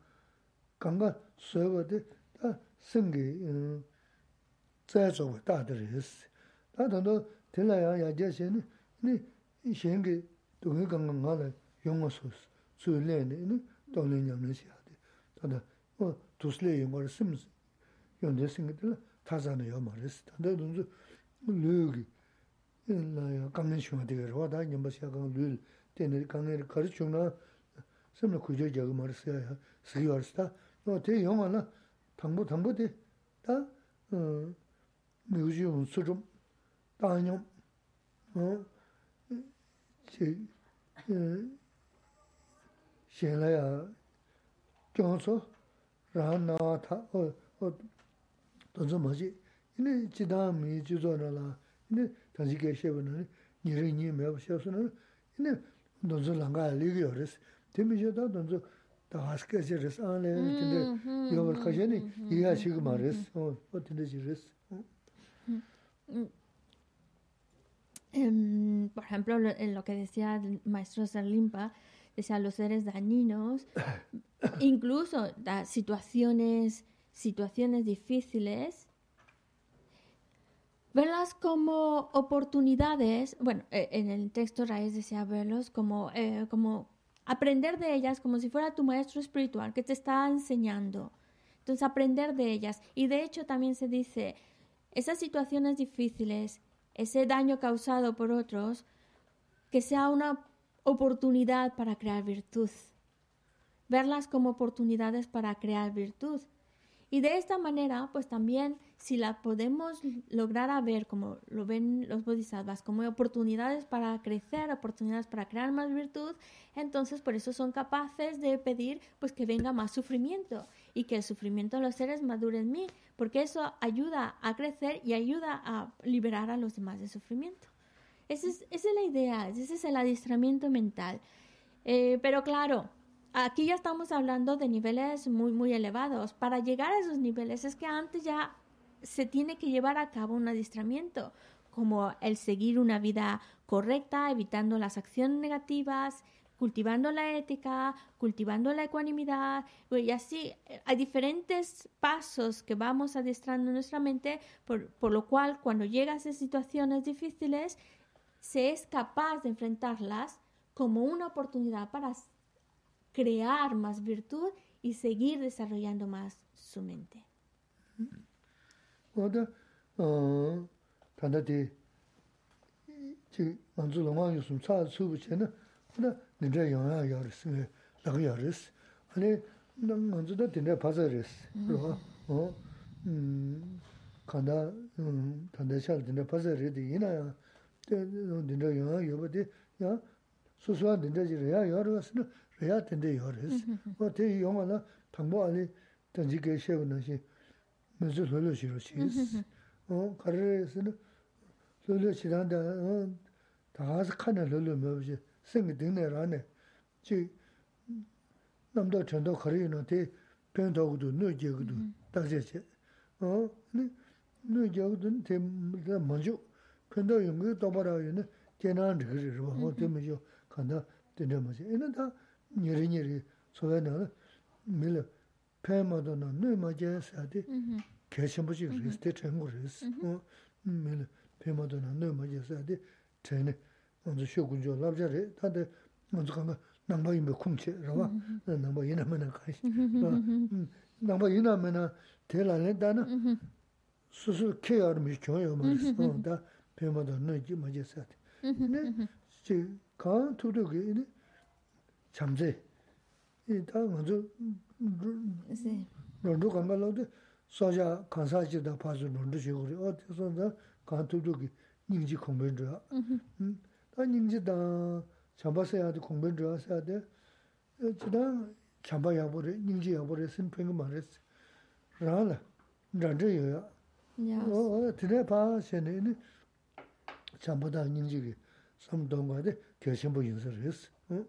Speaker 2: ganga suwa de ta singi zaya zogwa dada resi. Ta tando tila ya ya je she ni, ni shengi dungi ganga nga la yunga sus, zui le ni, ni dongle nyamla shi ya de. Tanda dusle yunga ra sim yunde singi tila taza na yama resi. Tanda dunzu luyogi ganga shunga diga rwa da nyamba shi ya ganga luyogi. Tene ganga kari chunga 섬나 구조 저거 말았어요. 스리얼스타. 너대 영화나 당부 당부대 다 어, 뮤지엄 수좀 다녀. 어. 제 셴라야 정서 라나타 어 던서 뭐지? 이네 지담이 주저라라. 이네 당시게 쉐버는 니르니 매버셔서는 이네 던서 랑가 리그요레스 nī rī nī mē bā shē sō nā, inī tōn sō lā ngā yā lī kī yō rā sī,
Speaker 1: por ejemplo, en lo que decía el maestro Serlimpa, decía los seres dañinos, (coughs) incluso situaciones, situaciones difíciles, verlas como oportunidades, bueno, eh, en el texto raíz decía verlos como, eh, como aprender de ellas como si fuera tu maestro espiritual que te está enseñando. Entonces, aprender de ellas. Y de hecho también se dice, esas situaciones difíciles, ese daño causado por otros, que sea una oportunidad para crear virtud. Verlas como oportunidades para crear virtud. Y de esta manera, pues también si la podemos lograr a ver, como lo ven los bodhisattvas, como oportunidades para crecer, oportunidades para crear más virtud, entonces por eso son capaces de pedir pues que venga más sufrimiento y que el sufrimiento de los seres madure en mí, porque eso ayuda a crecer y ayuda a liberar a los demás de sufrimiento. Esa es, esa es la idea, ese es el adiestramiento mental. Eh, pero claro, aquí ya estamos hablando de niveles muy, muy elevados. Para llegar a esos niveles es que antes ya se tiene que llevar a cabo un adiestramiento, como el seguir una vida correcta, evitando las acciones negativas, cultivando la ética, cultivando la ecuanimidad, y así eh, hay diferentes pasos que vamos adiestrando en nuestra mente, por, por lo cual cuando llegas a situaciones difíciles, se es capaz de enfrentarlas como una oportunidad para crear más virtud y seguir desarrollando más su mente.
Speaker 2: 어디 어 단다디 지 만주 농아 요즘 차 수부 전에 근데 내가 영향 열었으면 나가 열었어. 아니 난 먼저도 된다 봐서랬어. 그거 어음 간다 음 단대살 된다 봐서래디 이나 된다 영향 여버디 야 수수한 된다지래야 열었으면 래야 된대 열었어. 어때 영화나 당보 아니 던지게 쉐고 나시 먼저 흘러 싫어 싫어. 어 가르스는 흘러 싫어한다. 어 다가서 칸을 흘러 뭐지. 생이 되네라네. 지 남도 전도 거리는데 변도고도 늦게고도 다제체. 어 늦게고도 대 먼저 근데 연구 도바라요는 개난 그러죠. 어 때문에요. 간다 된다 뭐지. 얘는 다 니리니리 소외는 밀어 패마도는 늘 맞아야 사디. 심부지 리스트 전부 리스 어 밀 페마도나 너마지 사데 전에 먼저 쇼군조 랍자리 다데 먼저 가면 남바 임베 쿵체 라바 남바 이나면은 가시 남바 이나면은 대라네 다나 수수 케어미 줘요 말스 어다 페마도 너지 마지 사데 네 지가 투르게 잠제 이다 먼저 네 너도 간발로도 소자 간사지다 파주 논도 지고리 어디서 간투두기 닝지 공변자 음 닝지다 잡아서야도 공변자 해야 돼 지다 잡아야 버려 닝지 야버려 선평 말했어 라라 난저요 어 드네 봐 셴네 잡보다 닝지기 섬동과데 결심부 인사를 했어 응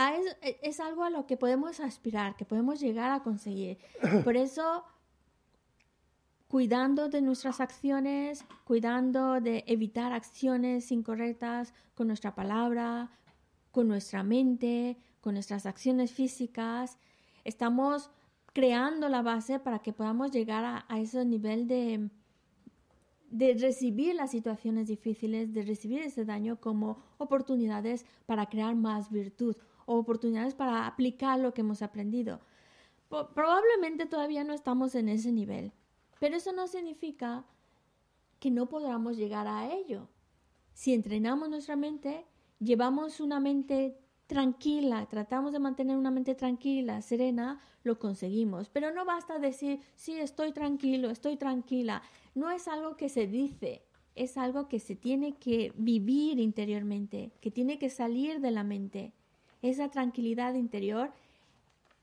Speaker 1: E, es, algo a lo que podemos aspirar, que podemos llegar a conseguir. (clears throat) Por eso, cuidando de nuestras acciones, cuidando de evitar acciones incorrectas con nuestra palabra, con nuestra mente, con nuestras acciones físicas, estamos creando la base para que podamos llegar a, a ese nivel de, de recibir las situaciones difíciles, de recibir ese daño como oportunidades para crear más virtud oportunidades para aplicar lo que hemos aprendido. Probablemente todavía no estamos en ese nivel, pero eso no significa que no podamos llegar a ello. Si entrenamos nuestra mente, llevamos una mente tranquila, tratamos de mantener una mente tranquila, serena, lo conseguimos. Pero no basta decir, sí, estoy tranquilo, estoy tranquila. No es algo que se dice, es algo que se tiene que vivir interiormente, que tiene que salir de la mente esa tranquilidad interior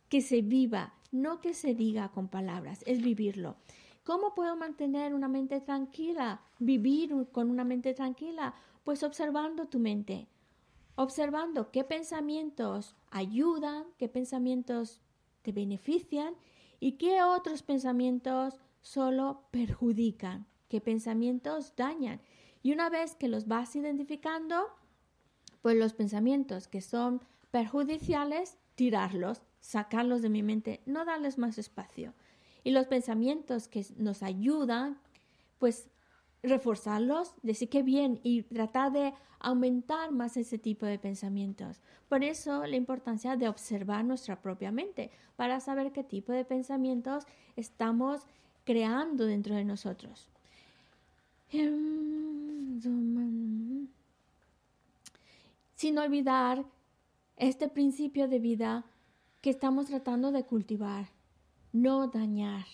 Speaker 1: que se viva, no que se diga con palabras, es vivirlo. ¿Cómo puedo mantener una mente tranquila? Vivir con una mente tranquila, pues observando tu mente, observando qué pensamientos ayudan, qué pensamientos te benefician y qué otros pensamientos solo perjudican, qué pensamientos dañan. Y una vez que los vas identificando, pues los pensamientos que son perjudiciales, tirarlos, sacarlos de mi mente, no darles más espacio. y los pensamientos que nos ayudan, pues reforzarlos, decir que bien y tratar de aumentar más ese tipo de pensamientos. Por eso la importancia de observar nuestra propia mente para saber qué tipo de pensamientos estamos creando dentro de nosotros. Sin olvidar este principio de vida que estamos tratando de cultivar, no dañar,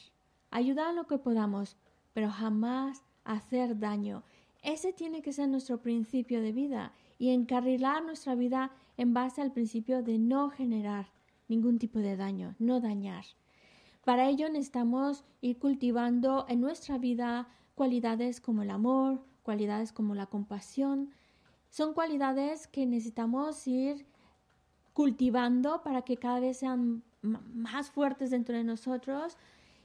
Speaker 1: ayudar lo que podamos, pero jamás hacer daño. Ese tiene que ser nuestro principio de vida y encarrilar nuestra vida en base al principio de no generar ningún tipo de daño, no dañar. Para ello necesitamos ir cultivando en nuestra vida cualidades como el amor, cualidades como la compasión. Son cualidades que necesitamos ir cultivando para que cada vez sean más fuertes dentro de nosotros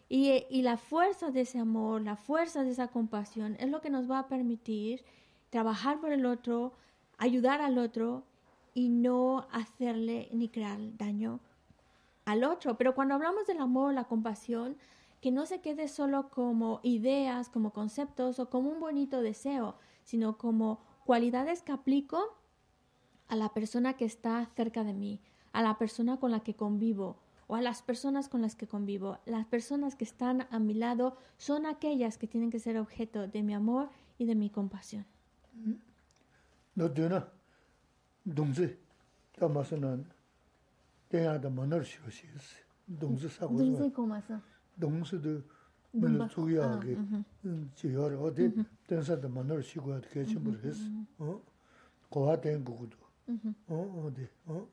Speaker 1: y, la fuerza de ese amor, la fuerza de esa compasión es lo que nos va a permitir trabajar por el otro, ayudar al otro y no hacerle ni crear daño al otro. Pero cuando hablamos del amor, la compasión, que no se quede solo como ideas, como conceptos o como un bonito deseo, sino como cualidades que aplico a la persona que está cerca de mí, a la persona con la que convivo, o a las personas con las que convivo. Las personas que están a mi lado son aquellas que tienen que ser objeto de mi amor y de mi compasión.
Speaker 2: No tiene dungzi de manar dungzi
Speaker 1: dungzi
Speaker 2: dungzi de ge de manar o ko ha den gu gu o o de o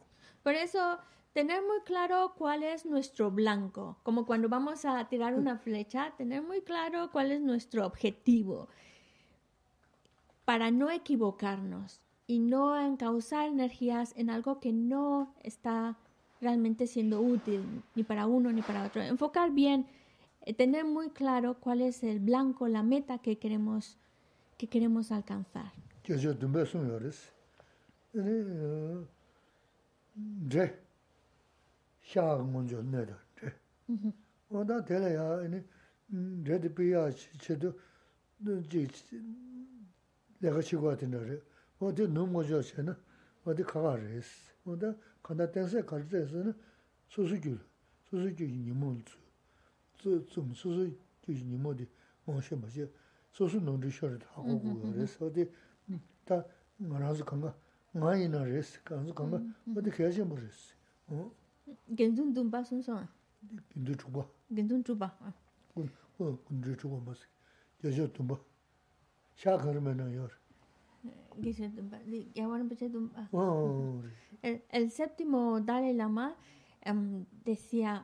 Speaker 1: por eso tener muy claro cuál es nuestro blanco, como cuando vamos a tirar una flecha, tener muy claro cuál es nuestro objetivo para no equivocarnos y no encauzar energías en algo que no está realmente siendo útil ni para uno ni para otro. Enfocar bien, eh, tener muy claro cuál es el blanco, la meta que queremos que queremos alcanzar.
Speaker 2: dre shaa ngunjo neda dre oda tela ya dre di piya chido ji lega chigwa tina re odi nungo jo che na odi kaga re esi oda kanda tense kalde esi na susu gyu susu gyu nimo zu zum susu gyu nimo di mongshe machi susu nungri shore ta hago guyo re esi odi ta ngaranzu kanga nga ina resi, kanzu kama, wadi kaya
Speaker 1: shenpo resi. Genzun dunpa
Speaker 2: sunson? Genzu
Speaker 1: chukwa. Genzun
Speaker 2: chukwa. Genzu chukwa masi, kaya dunpa, shaa karima na yor.
Speaker 1: Kaya dunpa, yawaran pacha dunpa. El séptimo Dalai Lama decía,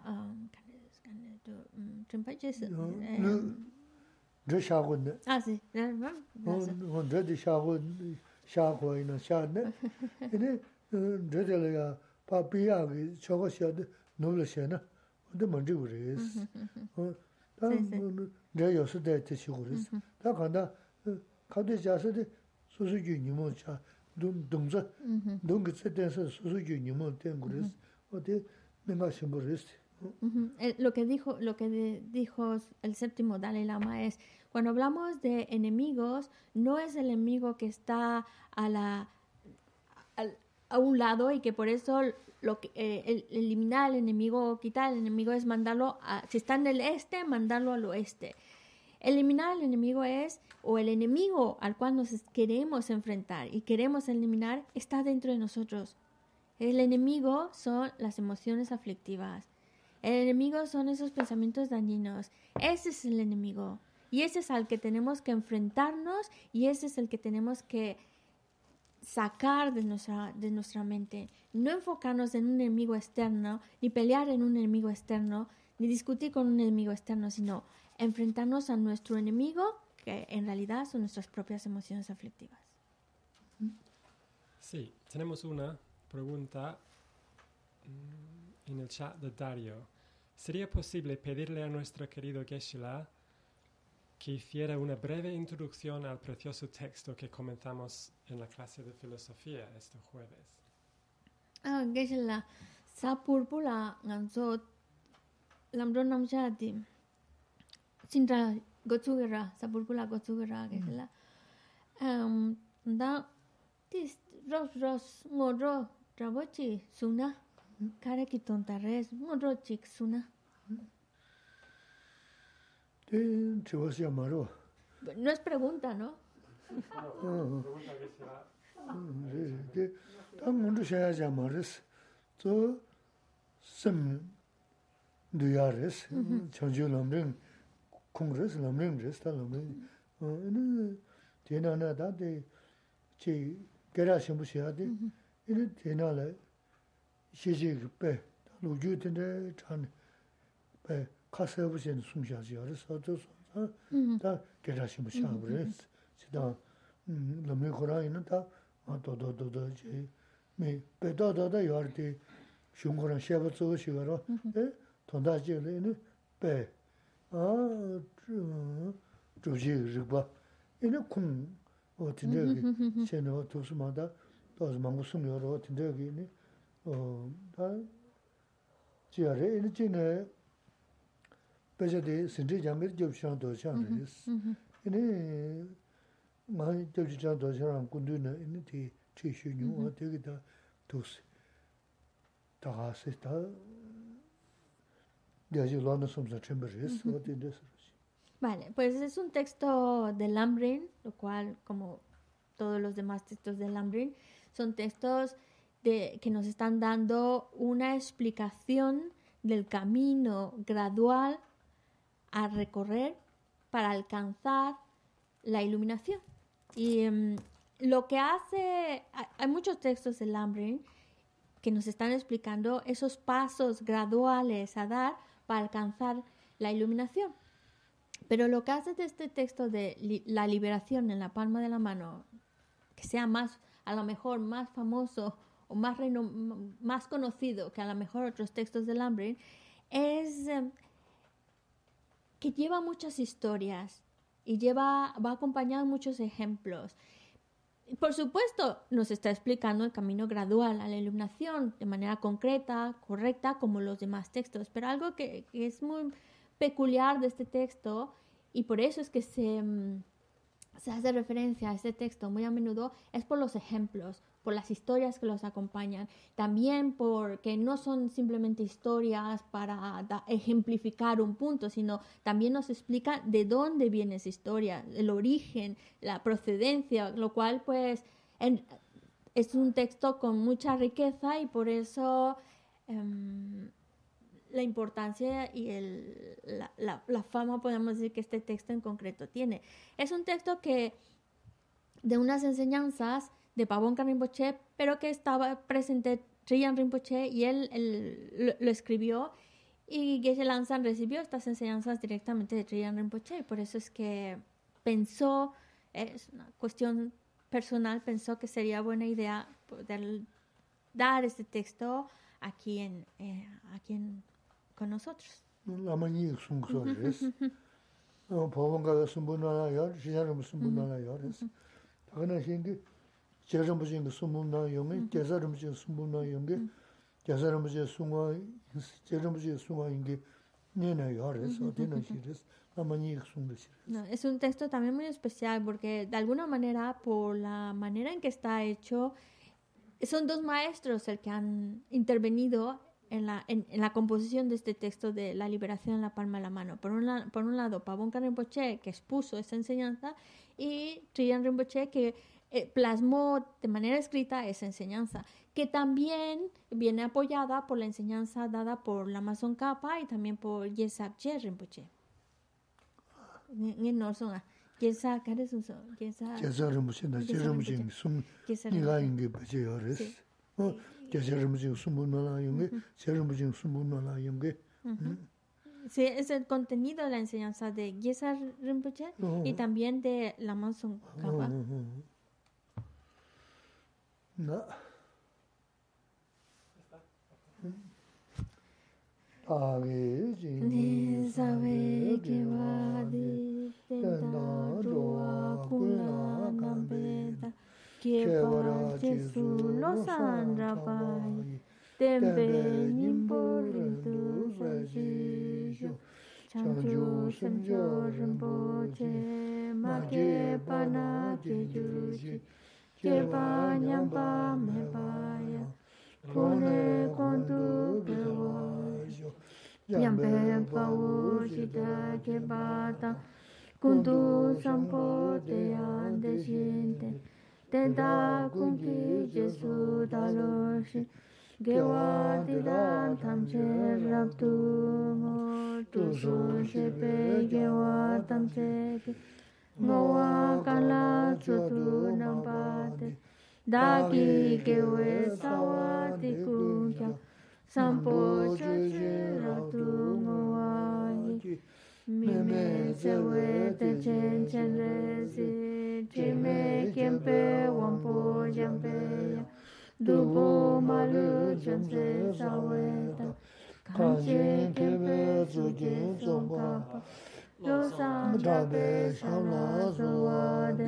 Speaker 1: Trumpa Jesu.
Speaker 2: Dre shagun de.
Speaker 1: Ah, sí.
Speaker 2: Dre di shagun xia huwa ina xia ne. Ine dhete la ya pa piya ki chogo xia de nubla xia na, de mandri gu res. Ta dhe yosu de te xi gu res. Ta kanda kade jasa de susu ju nimo cha, dungza, dungi tse tensa susu ju nimo ten gu res. O de minga ximbo res.
Speaker 1: Lo que dijo, lo que dijo el séptimo Dalai Lama es, cuando hablamos de enemigos, no es el enemigo que está a la, a un lado y que por eso lo que, eh, el, eliminar al enemigo o quitar al enemigo es mandarlo, a, si está en el este, mandarlo al oeste. Eliminar al enemigo es, o el enemigo al cual nos queremos enfrentar y queremos eliminar, está dentro de nosotros. El enemigo son las emociones aflictivas. El enemigo son esos pensamientos dañinos. Ese es el enemigo. Y ese es al que tenemos que enfrentarnos y ese es el que tenemos que sacar de nuestra, de nuestra mente, no enfocarnos en un enemigo externo, ni pelear en un enemigo externo, ni discutir con un enemigo externo, sino enfrentarnos a nuestro enemigo, que en realidad son nuestras propias emociones aflictivas.
Speaker 4: Sí, tenemos una pregunta mm, en el chat de Dario. ¿Sería posible pedirle a nuestro querido Geshe-la que hiciera una breve introducción al precioso texto que comenzamos en la clase de filosofía este jueves.
Speaker 1: Ah, que es la sapurpula nganzo lamro namjati Sintra gotsugera, sapulpula gotsugera, gesela. Um, da, tis, ros, ros, ngoro, trabochi, suna. kare ki tonta res, ngoro chik suna.
Speaker 2: Te vas a llamar. Oh.
Speaker 1: No es pregunta, ¿no?
Speaker 4: Pregunta que será.
Speaker 2: Que tan mundo se haya llamares, to sem duyares, chanjo lamren, kongres lamren res, ta lamren. Tena na da de che gera shimbu shia de, ina tena la 시지 배 로주 텐데 배 카세브 신 숨샤지 알아서 다 대라시 무시 아브레스 지다 람레 고라이는 다 도도도도 제미 배도도도 요르티 슝고랑 셰브 쓰고 시가로 에 돈다지는 배아 조지 르바 이네 쿵 어딘데 쳔어 도스마다 도스 망고 숨여로 어딘데 여기 o.
Speaker 1: Vale, pues es un texto de Lambrin, lo cual, como todos los demás textos de Lambrin, son textos que nos están dando una explicación del camino gradual a recorrer para alcanzar la iluminación. Y em, lo que hace, hay- muchos textos de Lambrin que nos están explicando esos pasos graduales a dar para alcanzar la iluminación. Pero lo que hace de este texto de la liberación en la palma de la mano, que sea más, a lo mejor más famoso más, conocido que a lo mejor otros textos de Lambrin, es eh, que lleva muchas historias y lleva, va acompañado muchos ejemplos. Por supuesto, nos está explicando el camino gradual a la iluminación de manera concreta, correcta, como los demás textos, pero algo que, que es muy peculiar de este texto y por eso es que se, mm, se hace referencia a este texto muy a menudo es por los ejemplos, por las historias que los acompañan, también porque no son simplemente historias para ejemplificar un punto, sino también nos explica de dónde viene esa historia, el origen, la procedencia, lo cual pues es un texto con mucha riqueza y por eso em, la importancia y el- la- la fama, podemos decir, que este texto en concreto tiene. Es un texto que de unas enseñanzas de Pavón Rinpoche, pero que estaba presente Triyan Rinpoche y él, él lo, lo escribió y Geshe Lanzan recibió estas enseñanzas directamente de Triyan Rinpoche. Y por eso es que pensó, es una cuestión personal, pensó que sería buena idea poder dar este texto aquí en, eh, aquí en- con nosotros. No, es un texto también muy especial porque de alguna manera, por la manera en que está hecho, son dos maestros el que han intervenido en la, en, en la composición de este texto de la liberación en la palma de la mano. Por un, la- por un lado, Pavón Rinpoche, que expuso esa enseñanza, y Triyan Rinpoche, que eh, plasmó de manera escrita esa enseñanza, que también viene apoyada por la enseñanza dada por la Amazon Kappa y también por Yesabje Rinpoche. Ngen no son a. Yesa, ¿qué es eso? Yesa.
Speaker 2: Jesaram bujing, jesaram bujing sung,
Speaker 1: Yesa
Speaker 2: niga
Speaker 1: Rinpoche.
Speaker 2: yungi bache yor res.
Speaker 1: Sí.
Speaker 2: Sumbu sumbu
Speaker 1: es el contenido de la enseñanza de Yesa Rinpoche y también de la Manson Kappa. No. Āgī jīnī sāvē kīvādī tēnā rūvā kūlā kāmbētā kēpārā jēsū lōsān rāpāyī tēmbē nīmbō rīntū sāshīshū chāngchū shimchō rīmbō chē mā kēpā nā kēchū kyeba nyamba mebaya kone kondu bewajo nyambe pawo shita kyeba ta kundu sampo te ande shinte tenda kumpi jesu daloshi gewa didan tamche rabdu mo tu su shepe gewa tamche mowa kala chodu namba de dagi gewe sawa de kunya sampo choju ratu mowa ni meme zewe de chen chen re si jime kempe wampo jampe dubo malu chonse sawe ta. Kanje kempe zuje zongpa lōsāṅ chāpe shāmlā sūvāde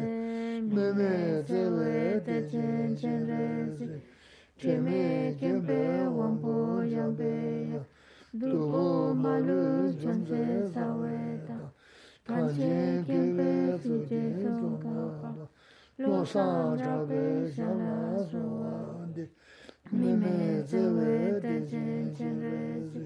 Speaker 1: mēmē tsēvē te chēn chēn rēsī chēmē kēmpē wāmpō yāmpē yā dūpō mālū chāmsē sāwē tā kāñchē kēmpē sūchē sōngā pā lōsāṅ chāpe shāmlā sūvāde mēmē tsēvē te chēn chēn rēsī